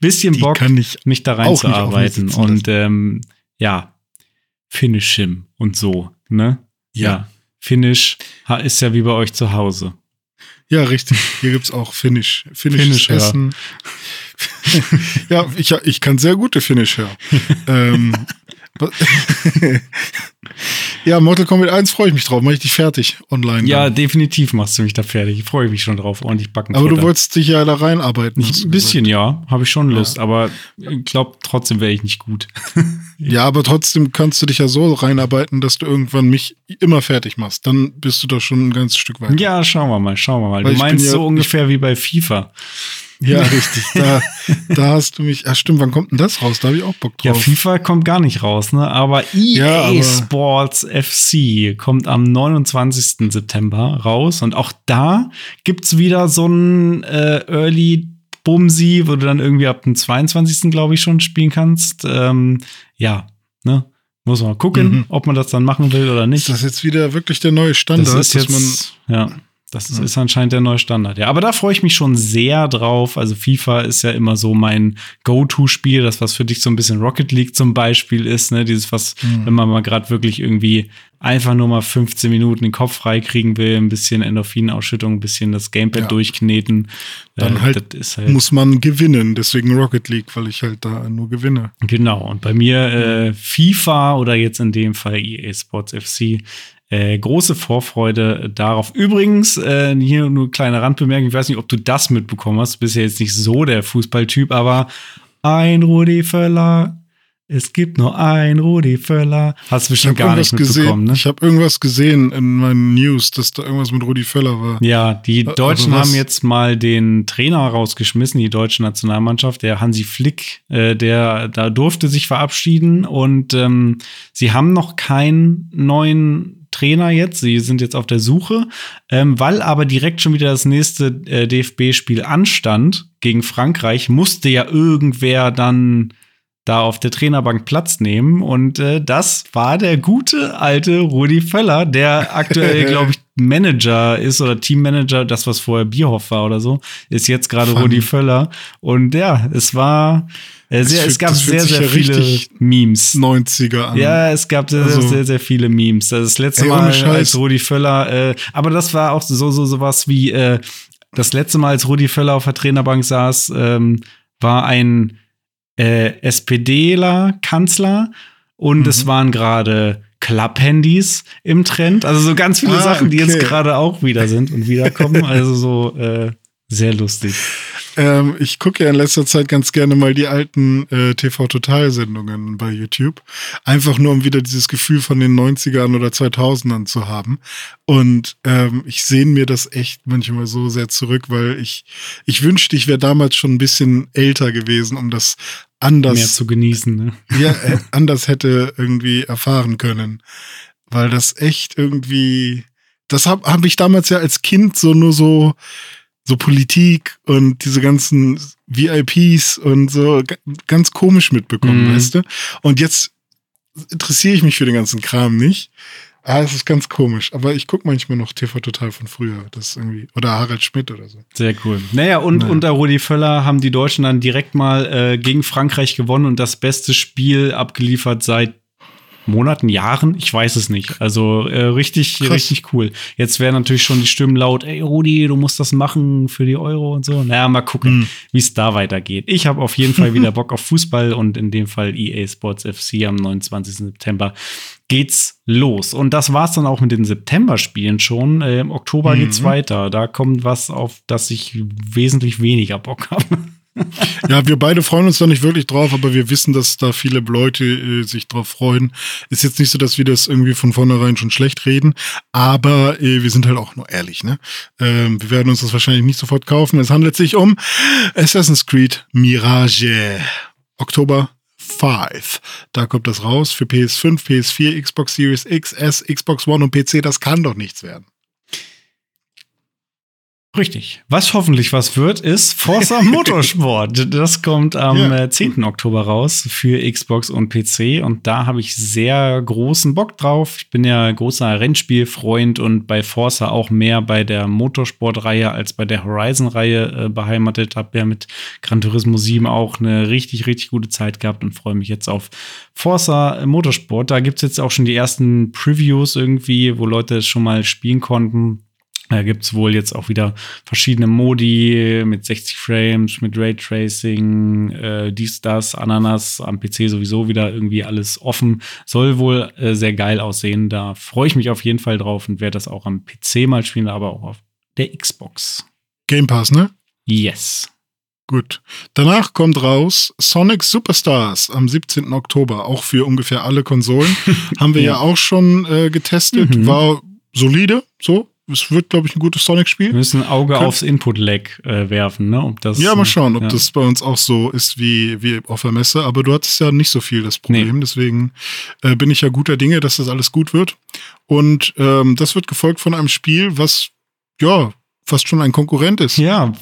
bisschen Die Bock, kann ich mich da reinzuarbeiten. Und ähm, ja, Finish him und so, ne? Ja. Finish ha- ist ja wie bei euch zu Hause. Ja, richtig. Hier gibt es auch Finnisch. Finnisches Finnisch, Essen. Ja, ja ich, ich kann sehr gute Finnisch, hören. ähm, ja, Mortal Kombat 1 freue ich mich drauf. Mach ich dich fertig online. Ja, dann. definitiv machst du mich da fertig. Ich freue mich schon drauf, ordentlich backen. Aber du wolltest dich ja da reinarbeiten. Ich, ein bisschen, gesagt. ja, habe ich schon Lust, aber ich glaube, trotzdem wäre ich nicht gut. Ja, aber trotzdem kannst du dich ja so reinarbeiten, dass du irgendwann mich immer fertig machst. Dann bist du da schon ein ganzes Stück weiter. Ja, schauen wir mal, schauen wir mal. Weil Du meinst ja- so ungefähr wie bei FIFA. Ja, richtig. Da, da hast du mich. Ja, stimmt. Wann kommt denn das raus? Da habe ich auch Bock Ja, drauf. FIFA kommt gar nicht raus, ne? Aber Ja, EA aber- Sports FC kommt am 29. September raus. Und auch da gibt's wieder so ein äh, Early Bumsi, wo du dann irgendwie ab dem 22. glaube ich schon spielen kannst. Ähm, ja, ne? Muss man mal gucken, Mhm. ob man das dann machen will oder nicht. ist das jetzt wieder wirklich der neue Standard, das ist dass man jetzt, ja, das ist, Ja. ist anscheinend der neue Standard. Ja, aber da freue ich mich schon sehr drauf. Also FIFA ist ja immer so mein Go-To-Spiel, das was für dich so ein bisschen Rocket League zum Beispiel ist, ne? Dieses was, Mhm. wenn man mal gerade wirklich irgendwie einfach nur mal 15 Minuten den Kopf freikriegen will, ein bisschen Endorphinausschüttung, ein bisschen das Gamepad Ja. durchkneten. Dann Äh, halt halt muss man gewinnen. Deswegen Rocket League, weil ich halt da nur gewinne. Genau, und bei mir äh, FIFA oder jetzt in dem Fall EA Sports FC. Äh, große Vorfreude darauf. Übrigens, äh, hier nur kleine Randbemerkung, ich weiß nicht, ob du das mitbekommen hast, du bist ja jetzt nicht so der Fußballtyp, aber ein Rudi Völler, es gibt nur ein Rudi Völler. Hast du bestimmt gar nicht mitbekommen, gesehen. ne? Ich habe irgendwas gesehen in meinen News, dass da irgendwas mit Rudi Völler war. Ja, die Aber Deutschen was- haben jetzt mal den Trainer rausgeschmissen, die deutsche Nationalmannschaft, der Hansi Flick, äh, der da durfte sich verabschieden und ähm, sie haben noch keinen neuen Trainer jetzt. Sie sind jetzt auf der Suche, ähm, weil aber direkt schon wieder das nächste äh, DFB-Spiel anstand gegen Frankreich, musste ja irgendwer dann da auf der Trainerbank Platz nehmen. Und äh, das war der gute alte Rudi Völler, der aktuell, glaube ich, Manager ist oder Teammanager, das, was vorher Bierhoff war oder so, ist jetzt gerade Rudi Völler. Und ja, es war sehr, fühlt- es gab das sehr, sehr ja viele Memes. 90er an. Ja, es gab sehr, Also- sehr, sehr viele Memes. Das, ist das letzte Ey, Mal als Rudi Völler, äh, aber das war auch so, so sowas wie äh, das letzte Mal, als Rudi Völler auf der Trainerbank saß, ähm, war ein äh, SPDler Kanzler und Mhm. es waren gerade Klapphandys im Trend. Also so ganz viele Ah, Sachen, die jetzt okay. gerade auch wieder sind und wiederkommen. also so äh, sehr lustig. Ähm, ich gucke ja in letzter Zeit ganz gerne mal die alten äh, TV-Total-Sendungen bei YouTube. Einfach nur, um wieder dieses Gefühl von den 90ern oder 2000ern zu haben. Und ähm, ich sehne mir das echt manchmal so sehr zurück, weil ich, ich wünschte, ich wäre damals schon ein bisschen älter gewesen, um das anders Mehr zu genießen. Ne? ja, äh, anders hätte irgendwie erfahren können. Weil das echt irgendwie, das habe hab ich damals ja als Kind so nur so, so Politik und diese ganzen VIPs und so ga- ganz komisch mitbekommen, Mhm. weißt du? Und jetzt interessiere ich mich für den ganzen Kram nicht. Ah, es ist ganz komisch. Aber ich gucke manchmal noch TV Total von früher. Das irgendwie, oder Harald Schmidt oder so. Sehr cool. Naja, und Naja. unter Rudi Völler haben die Deutschen dann direkt mal äh, gegen Frankreich gewonnen und das beste Spiel abgeliefert seit Monaten, Jahren, ich weiß es nicht. Also äh, richtig, Krass. richtig cool. Jetzt wären natürlich schon die Stimmen laut, ey Rudi, du musst das machen für die Euro und so. Naja, mal gucken, Hm. wie es da weitergeht. Ich habe auf jeden Fall wieder Bock auf Fußball und in dem Fall EA Sports FC am 29. September geht's los. Und das war's dann auch mit den September-Spielen schon. Äh, Im Oktober Mhm. geht's weiter. Da kommt was, auf das ich wesentlich weniger Bock habe. Ja, wir beide freuen uns da nicht wirklich drauf, aber wir wissen, dass da viele Leute äh, sich drauf freuen. Ist jetzt nicht so, dass wir das irgendwie von vornherein schon schlecht reden, aber äh, wir sind halt auch nur ehrlich, ne? Ähm, wir werden uns das wahrscheinlich nicht sofort kaufen. Es handelt sich um Assassin's Creed Mirage. Oktober 5. Da kommt das raus für PS5, PS4, Xbox Series X, S, Xbox One und PC. Das kann doch nichts werden. Richtig. Was hoffentlich was wird, ist Forza Motorsport. Das kommt am Ja. äh, 10. Oktober raus für Xbox und PC und da habe ich sehr großen Bock drauf. Ich bin ja großer Rennspielfreund und bei Forza auch mehr bei der Motorsport-Reihe als bei der Horizon-Reihe äh, beheimatet. Habe ja mit Gran Turismo 7 auch eine richtig, richtig gute Zeit gehabt und freue mich jetzt auf Forza Motorsport. Da gibt es jetzt auch schon die ersten Previews irgendwie, wo Leute es schon mal spielen konnten. Da gibt's wohl jetzt auch wieder verschiedene Modi mit 60 Frames, mit Raytracing, äh, dies, das, Ananas, am PC sowieso wieder irgendwie alles offen. Soll wohl äh, sehr geil aussehen. Da freue ich mich auf jeden Fall drauf und werde das auch am PC mal spielen, aber auch auf der Xbox. Game Pass, ne? Yes. Gut. Danach kommt raus Sonic Superstars am 17. Oktober, auch für ungefähr alle Konsolen. Haben wir ja, Ja. auch schon äh, getestet. Mhm. War solide, so. Es wird, glaube ich, ein gutes Wir Sonic-Spiel. müssen ein Auge Kön- aufs Input-Lag äh, werfen, ne? Ob das, Ja, mal schauen, ob ja. das bei uns auch so ist wie, wie auf der Messe. Aber du hattest ja nicht so viel das Problem. Deswegen äh, bin ich ja guter Dinge, dass das alles gut wird. Und ähm, das wird gefolgt von einem Spiel, was ja fast schon ein Konkurrent ist. Ja,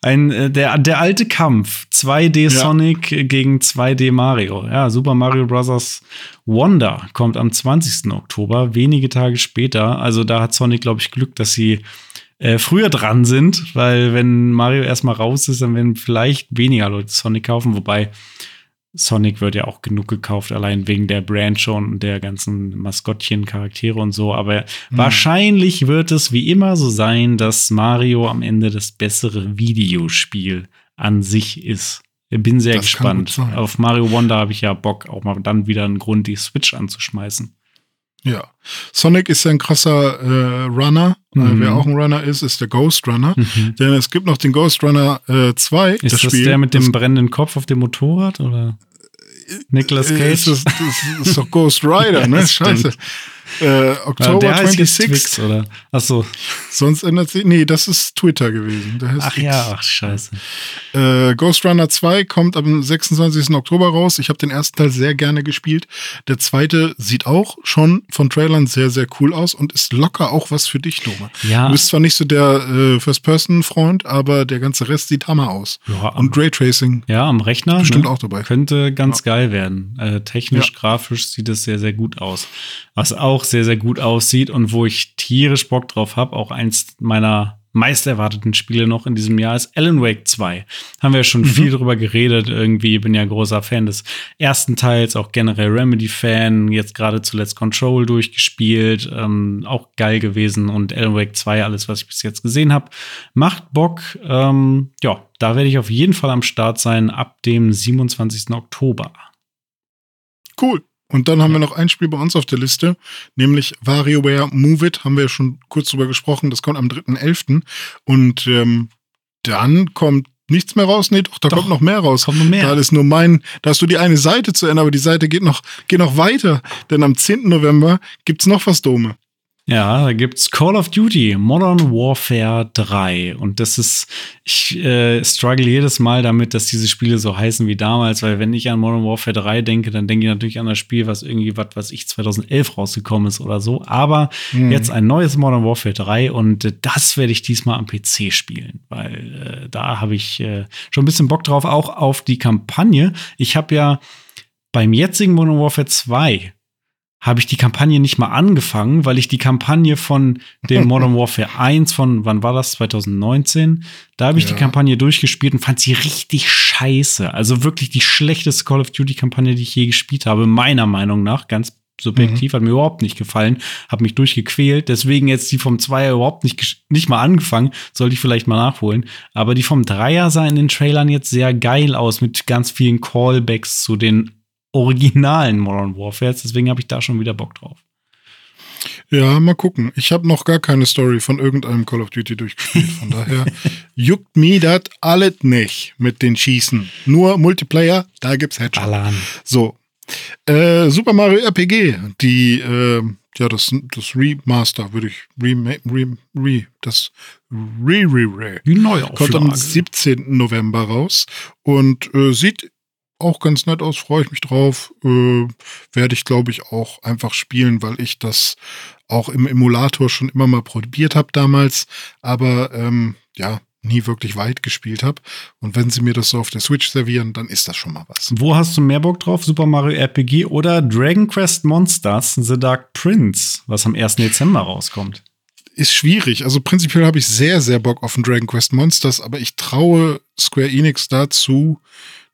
ein, äh, der, der alte Kampf. 2D Ja. Sonic gegen 2D Mario. Ja, Super Mario Bros. Wonder kommt am 20. Oktober, wenige Tage später. Also da hat Sonic, glaube ich, Glück, dass sie äh, früher dran sind, weil wenn Mario erstmal raus ist, dann werden vielleicht weniger Leute Sonic kaufen, wobei Sonic wird ja auch genug gekauft, allein wegen der Brand schon und der ganzen Maskottchen, Charaktere und so. Aber wahrscheinlich wird es wie immer so sein, dass Mario am Ende das bessere Videospiel an sich ist. Ich bin sehr Das gespannt. Auf Mario Wonder habe ich ja Bock, auch mal dann wieder einen Grund, die Switch anzuschmeißen. Ja. Sonic ist ja ein krasser äh, Runner. Mhm. Äh, wer auch ein Runner ist, ist der Ghost Runner. Mhm. Denn es gibt noch den Ghost Runner äh, 2. Ist das, der mit dem brennenden Kopf auf dem Motorrad oder Nicolas Äh, Cage? Ist das, das ist doch Ghost Rider, Ja, ne? das Scheiße. stimmt. Äh, Ja, Oktober der heißt jetzt 26. Twix, oder? Ach so. Sonst ändert sich. Nee, das ist Twitter gewesen. Ach X. ja, ach scheiße. Äh, Ghost Runner 2 kommt am 26. Oktober raus. Ich habe den ersten Teil sehr gerne gespielt. Der zweite sieht auch schon von Trailern sehr, sehr cool aus und ist locker auch was für dich, Dome. Ja. Du bist zwar nicht so der äh, First-Person-Freund, aber der ganze Rest sieht Hammer aus. Ja, und Raytracing. Ja, am Rechner. Bestimmt ne? auch dabei. Könnte ganz geil werden. Äh, technisch, Ja. grafisch sieht es sehr, sehr gut aus. Was auch sehr, sehr gut aussieht und wo ich tierisch Bock drauf habe, auch eins meiner meist erwarteten Spiele noch in diesem Jahr ist Alan Wake 2. Haben wir ja schon viel drüber geredet. Irgendwie bin ja großer Fan des ersten Teils, auch generell Remedy-Fan. Jetzt gerade zuletzt Control durchgespielt. Ähm, auch geil gewesen. Und Alan Wake 2, alles, was ich bis jetzt gesehen habe, macht Bock. Ähm, ja, da werde ich auf jeden Fall am Start sein ab dem 27. Oktober. Cool. Und dann haben wir noch ein Spiel bei uns auf der Liste, nämlich WarioWare Move It, haben wir ja schon kurz drüber gesprochen, das kommt am 3.11. Und ähm, dann kommt nichts mehr raus. Nee, doch, da Doch, kommt noch mehr raus. kommt noch mehr. Da ist nur mein, da hast du die eine Seite zu Ende, aber die Seite geht noch, geht noch weiter. Denn am 10. November gibt's noch was Dome. Ja, da gibt's Call of Duty Modern Warfare 3 und das ist ich äh, struggle jedes Mal damit, dass diese Spiele so heißen wie damals, weil wenn ich an Modern Warfare 3 denke, dann denke ich natürlich an das Spiel, was irgendwie was was ich 2011 rausgekommen ist oder so, aber jetzt ein neues Modern Warfare 3 und äh, das werde ich diesmal am PC spielen, weil äh, da habe ich äh, schon ein bisschen Bock drauf, auch auf die Kampagne. Ich habe ja beim jetzigen Modern Warfare 2 habe ich die Kampagne nicht mal angefangen, weil ich die Kampagne von dem Modern Warfare 1 von, wann war das, 2019, da habe ich Ja. die Kampagne durchgespielt und fand sie richtig scheiße. Also wirklich die schlechteste Call of Duty-Kampagne, die ich je gespielt habe, meiner Meinung nach, ganz subjektiv, hat mir überhaupt nicht gefallen, habe mich durchgequält, deswegen jetzt die vom Zweier überhaupt nicht, nicht mal angefangen, sollte ich vielleicht mal nachholen, aber die vom Dreier sah in den Trailern jetzt sehr geil aus, mit ganz vielen Callbacks zu den originalen Modern Warfares, deswegen habe ich da schon wieder Bock drauf. Ja, mal gucken. Ich habe noch gar keine Story von irgendeinem Call of Duty durchgespielt. Von daher juckt mir das alles nicht mit den Schießen. Nur Multiplayer, da gibt's Headshot. Ballern. So. Äh, Super Mario RPG, die, äh, ja, das, das Remaster würde ich, Re, Re, Re, das Re, Re, Re. Die Kommt am Neuauflage. 17. November raus und äh, sieht auch ganz nett aus, freue ich mich drauf. Äh, Werde ich, glaube ich, auch einfach spielen, weil ich das auch im Emulator schon immer mal probiert habe damals, aber ähm, ja, nie wirklich weit gespielt habe. Und wenn sie mir das so auf der Switch servieren, dann ist das schon mal was. Wo hast du mehr Bock drauf? Super Mario RPG oder Dragon Quest Monsters The Dark Prince, was am 1. Dezember rauskommt? ist schwierig. Also prinzipiell habe ich sehr, sehr Bock auf ein Dragon Quest Monsters, aber ich traue Square Enix dazu,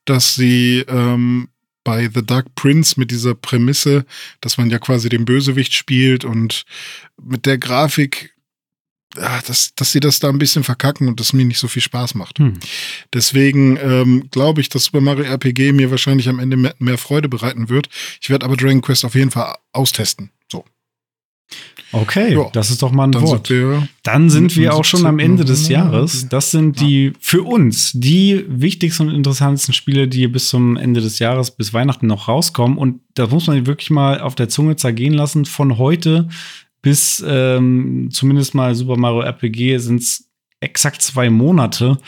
dass sie ähm, bei The Dark Prince mit dieser Prämisse, dass man ja quasi den Bösewicht spielt und mit der Grafik, ah, dass, dass sie das da ein bisschen verkacken und das mir nicht so viel Spaß macht. Hm. Deswegen ähm, glaube ich, dass Super Mario RPG mir wahrscheinlich am Ende mehr, mehr Freude bereiten wird. Ich werde aber Dragon Quest auf jeden Fall austesten. So, Okay, Ja. das ist doch mal ein dann Wort. sind wir Dann sind wir auch schon am Ende des 17. Jahres. Das sind die für uns die wichtigsten und interessantesten Spiele, die bis zum Ende des Jahres, bis Weihnachten noch rauskommen. Und da muss man wirklich mal auf der Zunge zergehen lassen. Von heute bis ähm, zumindest mal Super Mario RPG sind es exakt zwei Monate.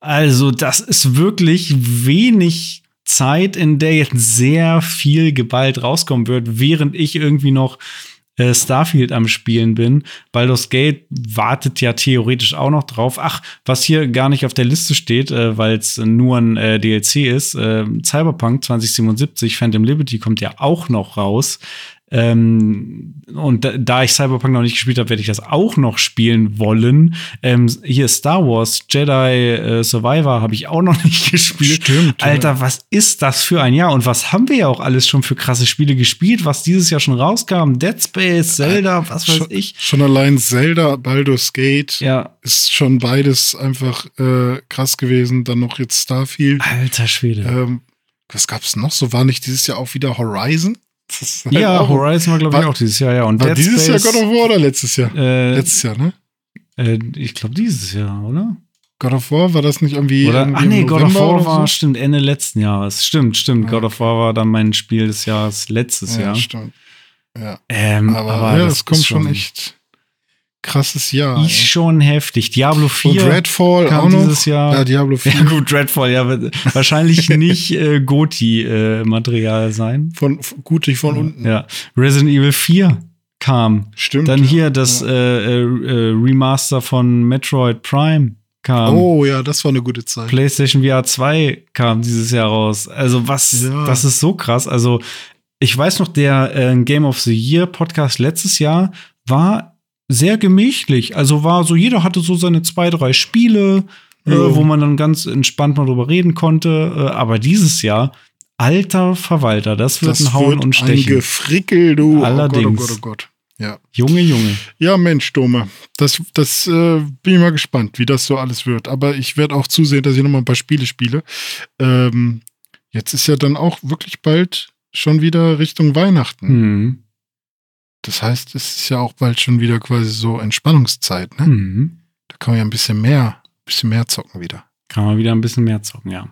Also, das ist wirklich wenig Zeit, in der jetzt sehr viel geballt rauskommen wird, während ich irgendwie noch äh, Starfield am Spielen bin. Baldur's Gate wartet ja theoretisch auch noch drauf. Ach, was hier gar nicht auf der Liste steht, äh, weil es nur ein äh, DLC ist, äh, Cyberpunk 2077, Phantom Liberty kommt ja auch noch raus. Ähm, und da, da ich Cyberpunk noch nicht gespielt habe, werde ich das auch noch spielen wollen. Ähm, hier Star Wars Jedi äh, Survivor habe ich auch noch nicht gespielt. Stimmt, ja. Alter, was ist das für ein Jahr? Und was haben wir ja auch alles schon für krasse Spiele gespielt, was dieses Jahr schon rauskam? Dead Space, Zelda, was weiß schon, ich. schon allein Zelda, Baldur's Gate Ja, ist schon beides einfach äh, krass gewesen. Dann noch jetzt Starfield. alter Schwede. Ähm, was gab's noch? So war nicht dieses Jahr auch wieder Horizon? Ja, auch- Horizon war, glaube ich, war- auch dieses Jahr, ja. Und War Dead dieses Space, Jahr God of War oder letztes Jahr? äh, letztes Jahr, ne? äh, ich glaube, dieses Jahr, oder? God of War war das nicht irgendwie. Oder, irgendwie ach nee, God of War war, so? stimmt, Ende letzten Jahres. Stimmt, stimmt. Ja. God of War war dann mein Spiel des Jahres letztes Ja, Jahr. stimmt. Ja. Ähm, Aber, aber ja, das das kommt schon echt. Krasses Jahr. Ist schon heftig. Diablo 4 Und Redfall kam auch noch. dieses Jahr. Ja, Diablo 4. Ja, gut, Redfall, ja, wird wahrscheinlich nicht äh, Goti-Material sein. Von, gutig von unten. Ja. Resident Evil 4 kam. Stimmt. Dann ja. hier das Ja. äh, äh, Remaster von Metroid Prime kam. Oh ja, das war eine gute Zeit. PlayStation VR 2 kam dieses Jahr raus. Also was, Ja. das ist so krass. Also ich weiß noch, der äh, Game of the Year Podcast letztes Jahr war sehr gemächlich. Also war so, jeder hatte so seine zwei, drei Spiele, Ja. äh, wo man dann ganz entspannt mal drüber reden konnte. Äh, aber dieses Jahr, alter Verwalter, das wird das ein Hauen wird und ein Stechen. Gefrickel, du. Allerdings. Oh Gott, oh Gott, oh Gott. Ja. Junge, Junge. Ja, Mensch, Dome. Das, das äh, bin ich mal gespannt, wie das so alles wird. Aber ich werde auch zusehen, dass ich noch mal ein paar Spiele spiele. Ähm, jetzt ist ja dann auch wirklich bald schon wieder Richtung Weihnachten. Hm. Das heißt, es ist ja auch bald schon wieder quasi so Entspannungszeit. Ne? Hm. Da kann man ja ein bisschen mehr, bisschen mehr zocken wieder. Kann man wieder ein bisschen mehr zocken, ja.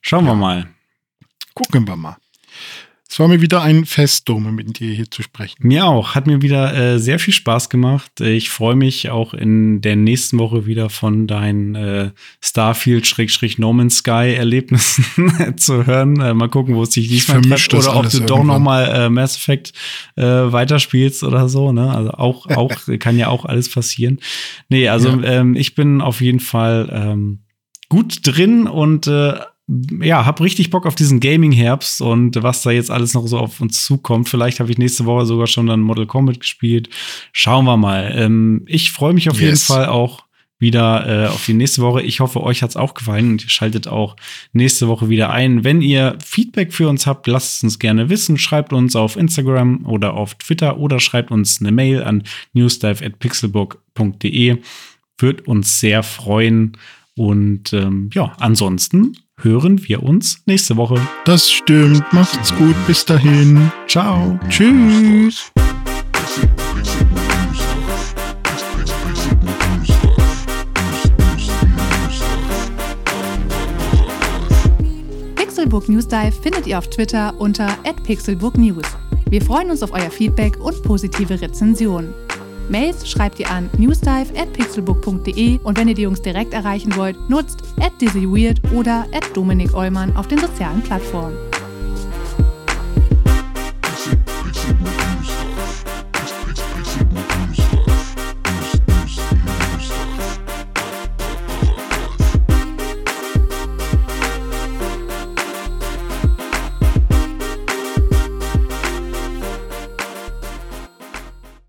Schauen wir Ja. mal. Gucken wir mal. Es war mir wieder ein Fest, Dome, mit dir hier zu sprechen. Mir auch. Hat mir wieder äh, sehr viel Spaß gemacht. Ich freue mich auch in der nächsten Woche wieder von deinen äh, Starfield-No Man's Sky-Erlebnissen zu hören. Äh, mal gucken, wo es sich diesmal trifft. Oder ob du doch irgendwann. noch mal äh, Mass Effect äh, weiterspielst oder so. Ne? Also auch, auch kann ja auch alles passieren. Nee, also ähm, ich bin auf jeden Fall ähm, gut drin und äh, ja, hab richtig Bock auf diesen Gaming-Herbst und was da jetzt alles noch so auf uns zukommt. Vielleicht habe ich nächste Woche sogar schon dann Model Combat gespielt. Schauen wir mal. Ähm, ich freue mich auf jeden Yes. Fall auch wieder äh, auf die nächste Woche. Ich hoffe, euch hat's auch gefallen und ihr schaltet auch nächste Woche wieder ein. Wenn ihr Feedback für uns habt, lasst es uns gerne wissen. Schreibt uns auf Instagram oder auf Twitter oder schreibt uns eine Mail an newsdive.pixelbook.de. Wird uns sehr freuen. Und ähm, ja, ansonsten hören wir uns nächste Woche. Das stimmt. Macht's gut. Bis dahin. Ciao. Tschüss. Pixelbook News Dive findet ihr auf Twitter unter @pixelbooknews. Wir freuen uns auf euer Feedback und positive Rezensionen. Mails schreibt ihr an newsdive@pixelbook.de und wenn ihr die Jungs direkt erreichen wollt, nutzt @dizzyweird oder @dominik Eulmann auf den sozialen Plattformen.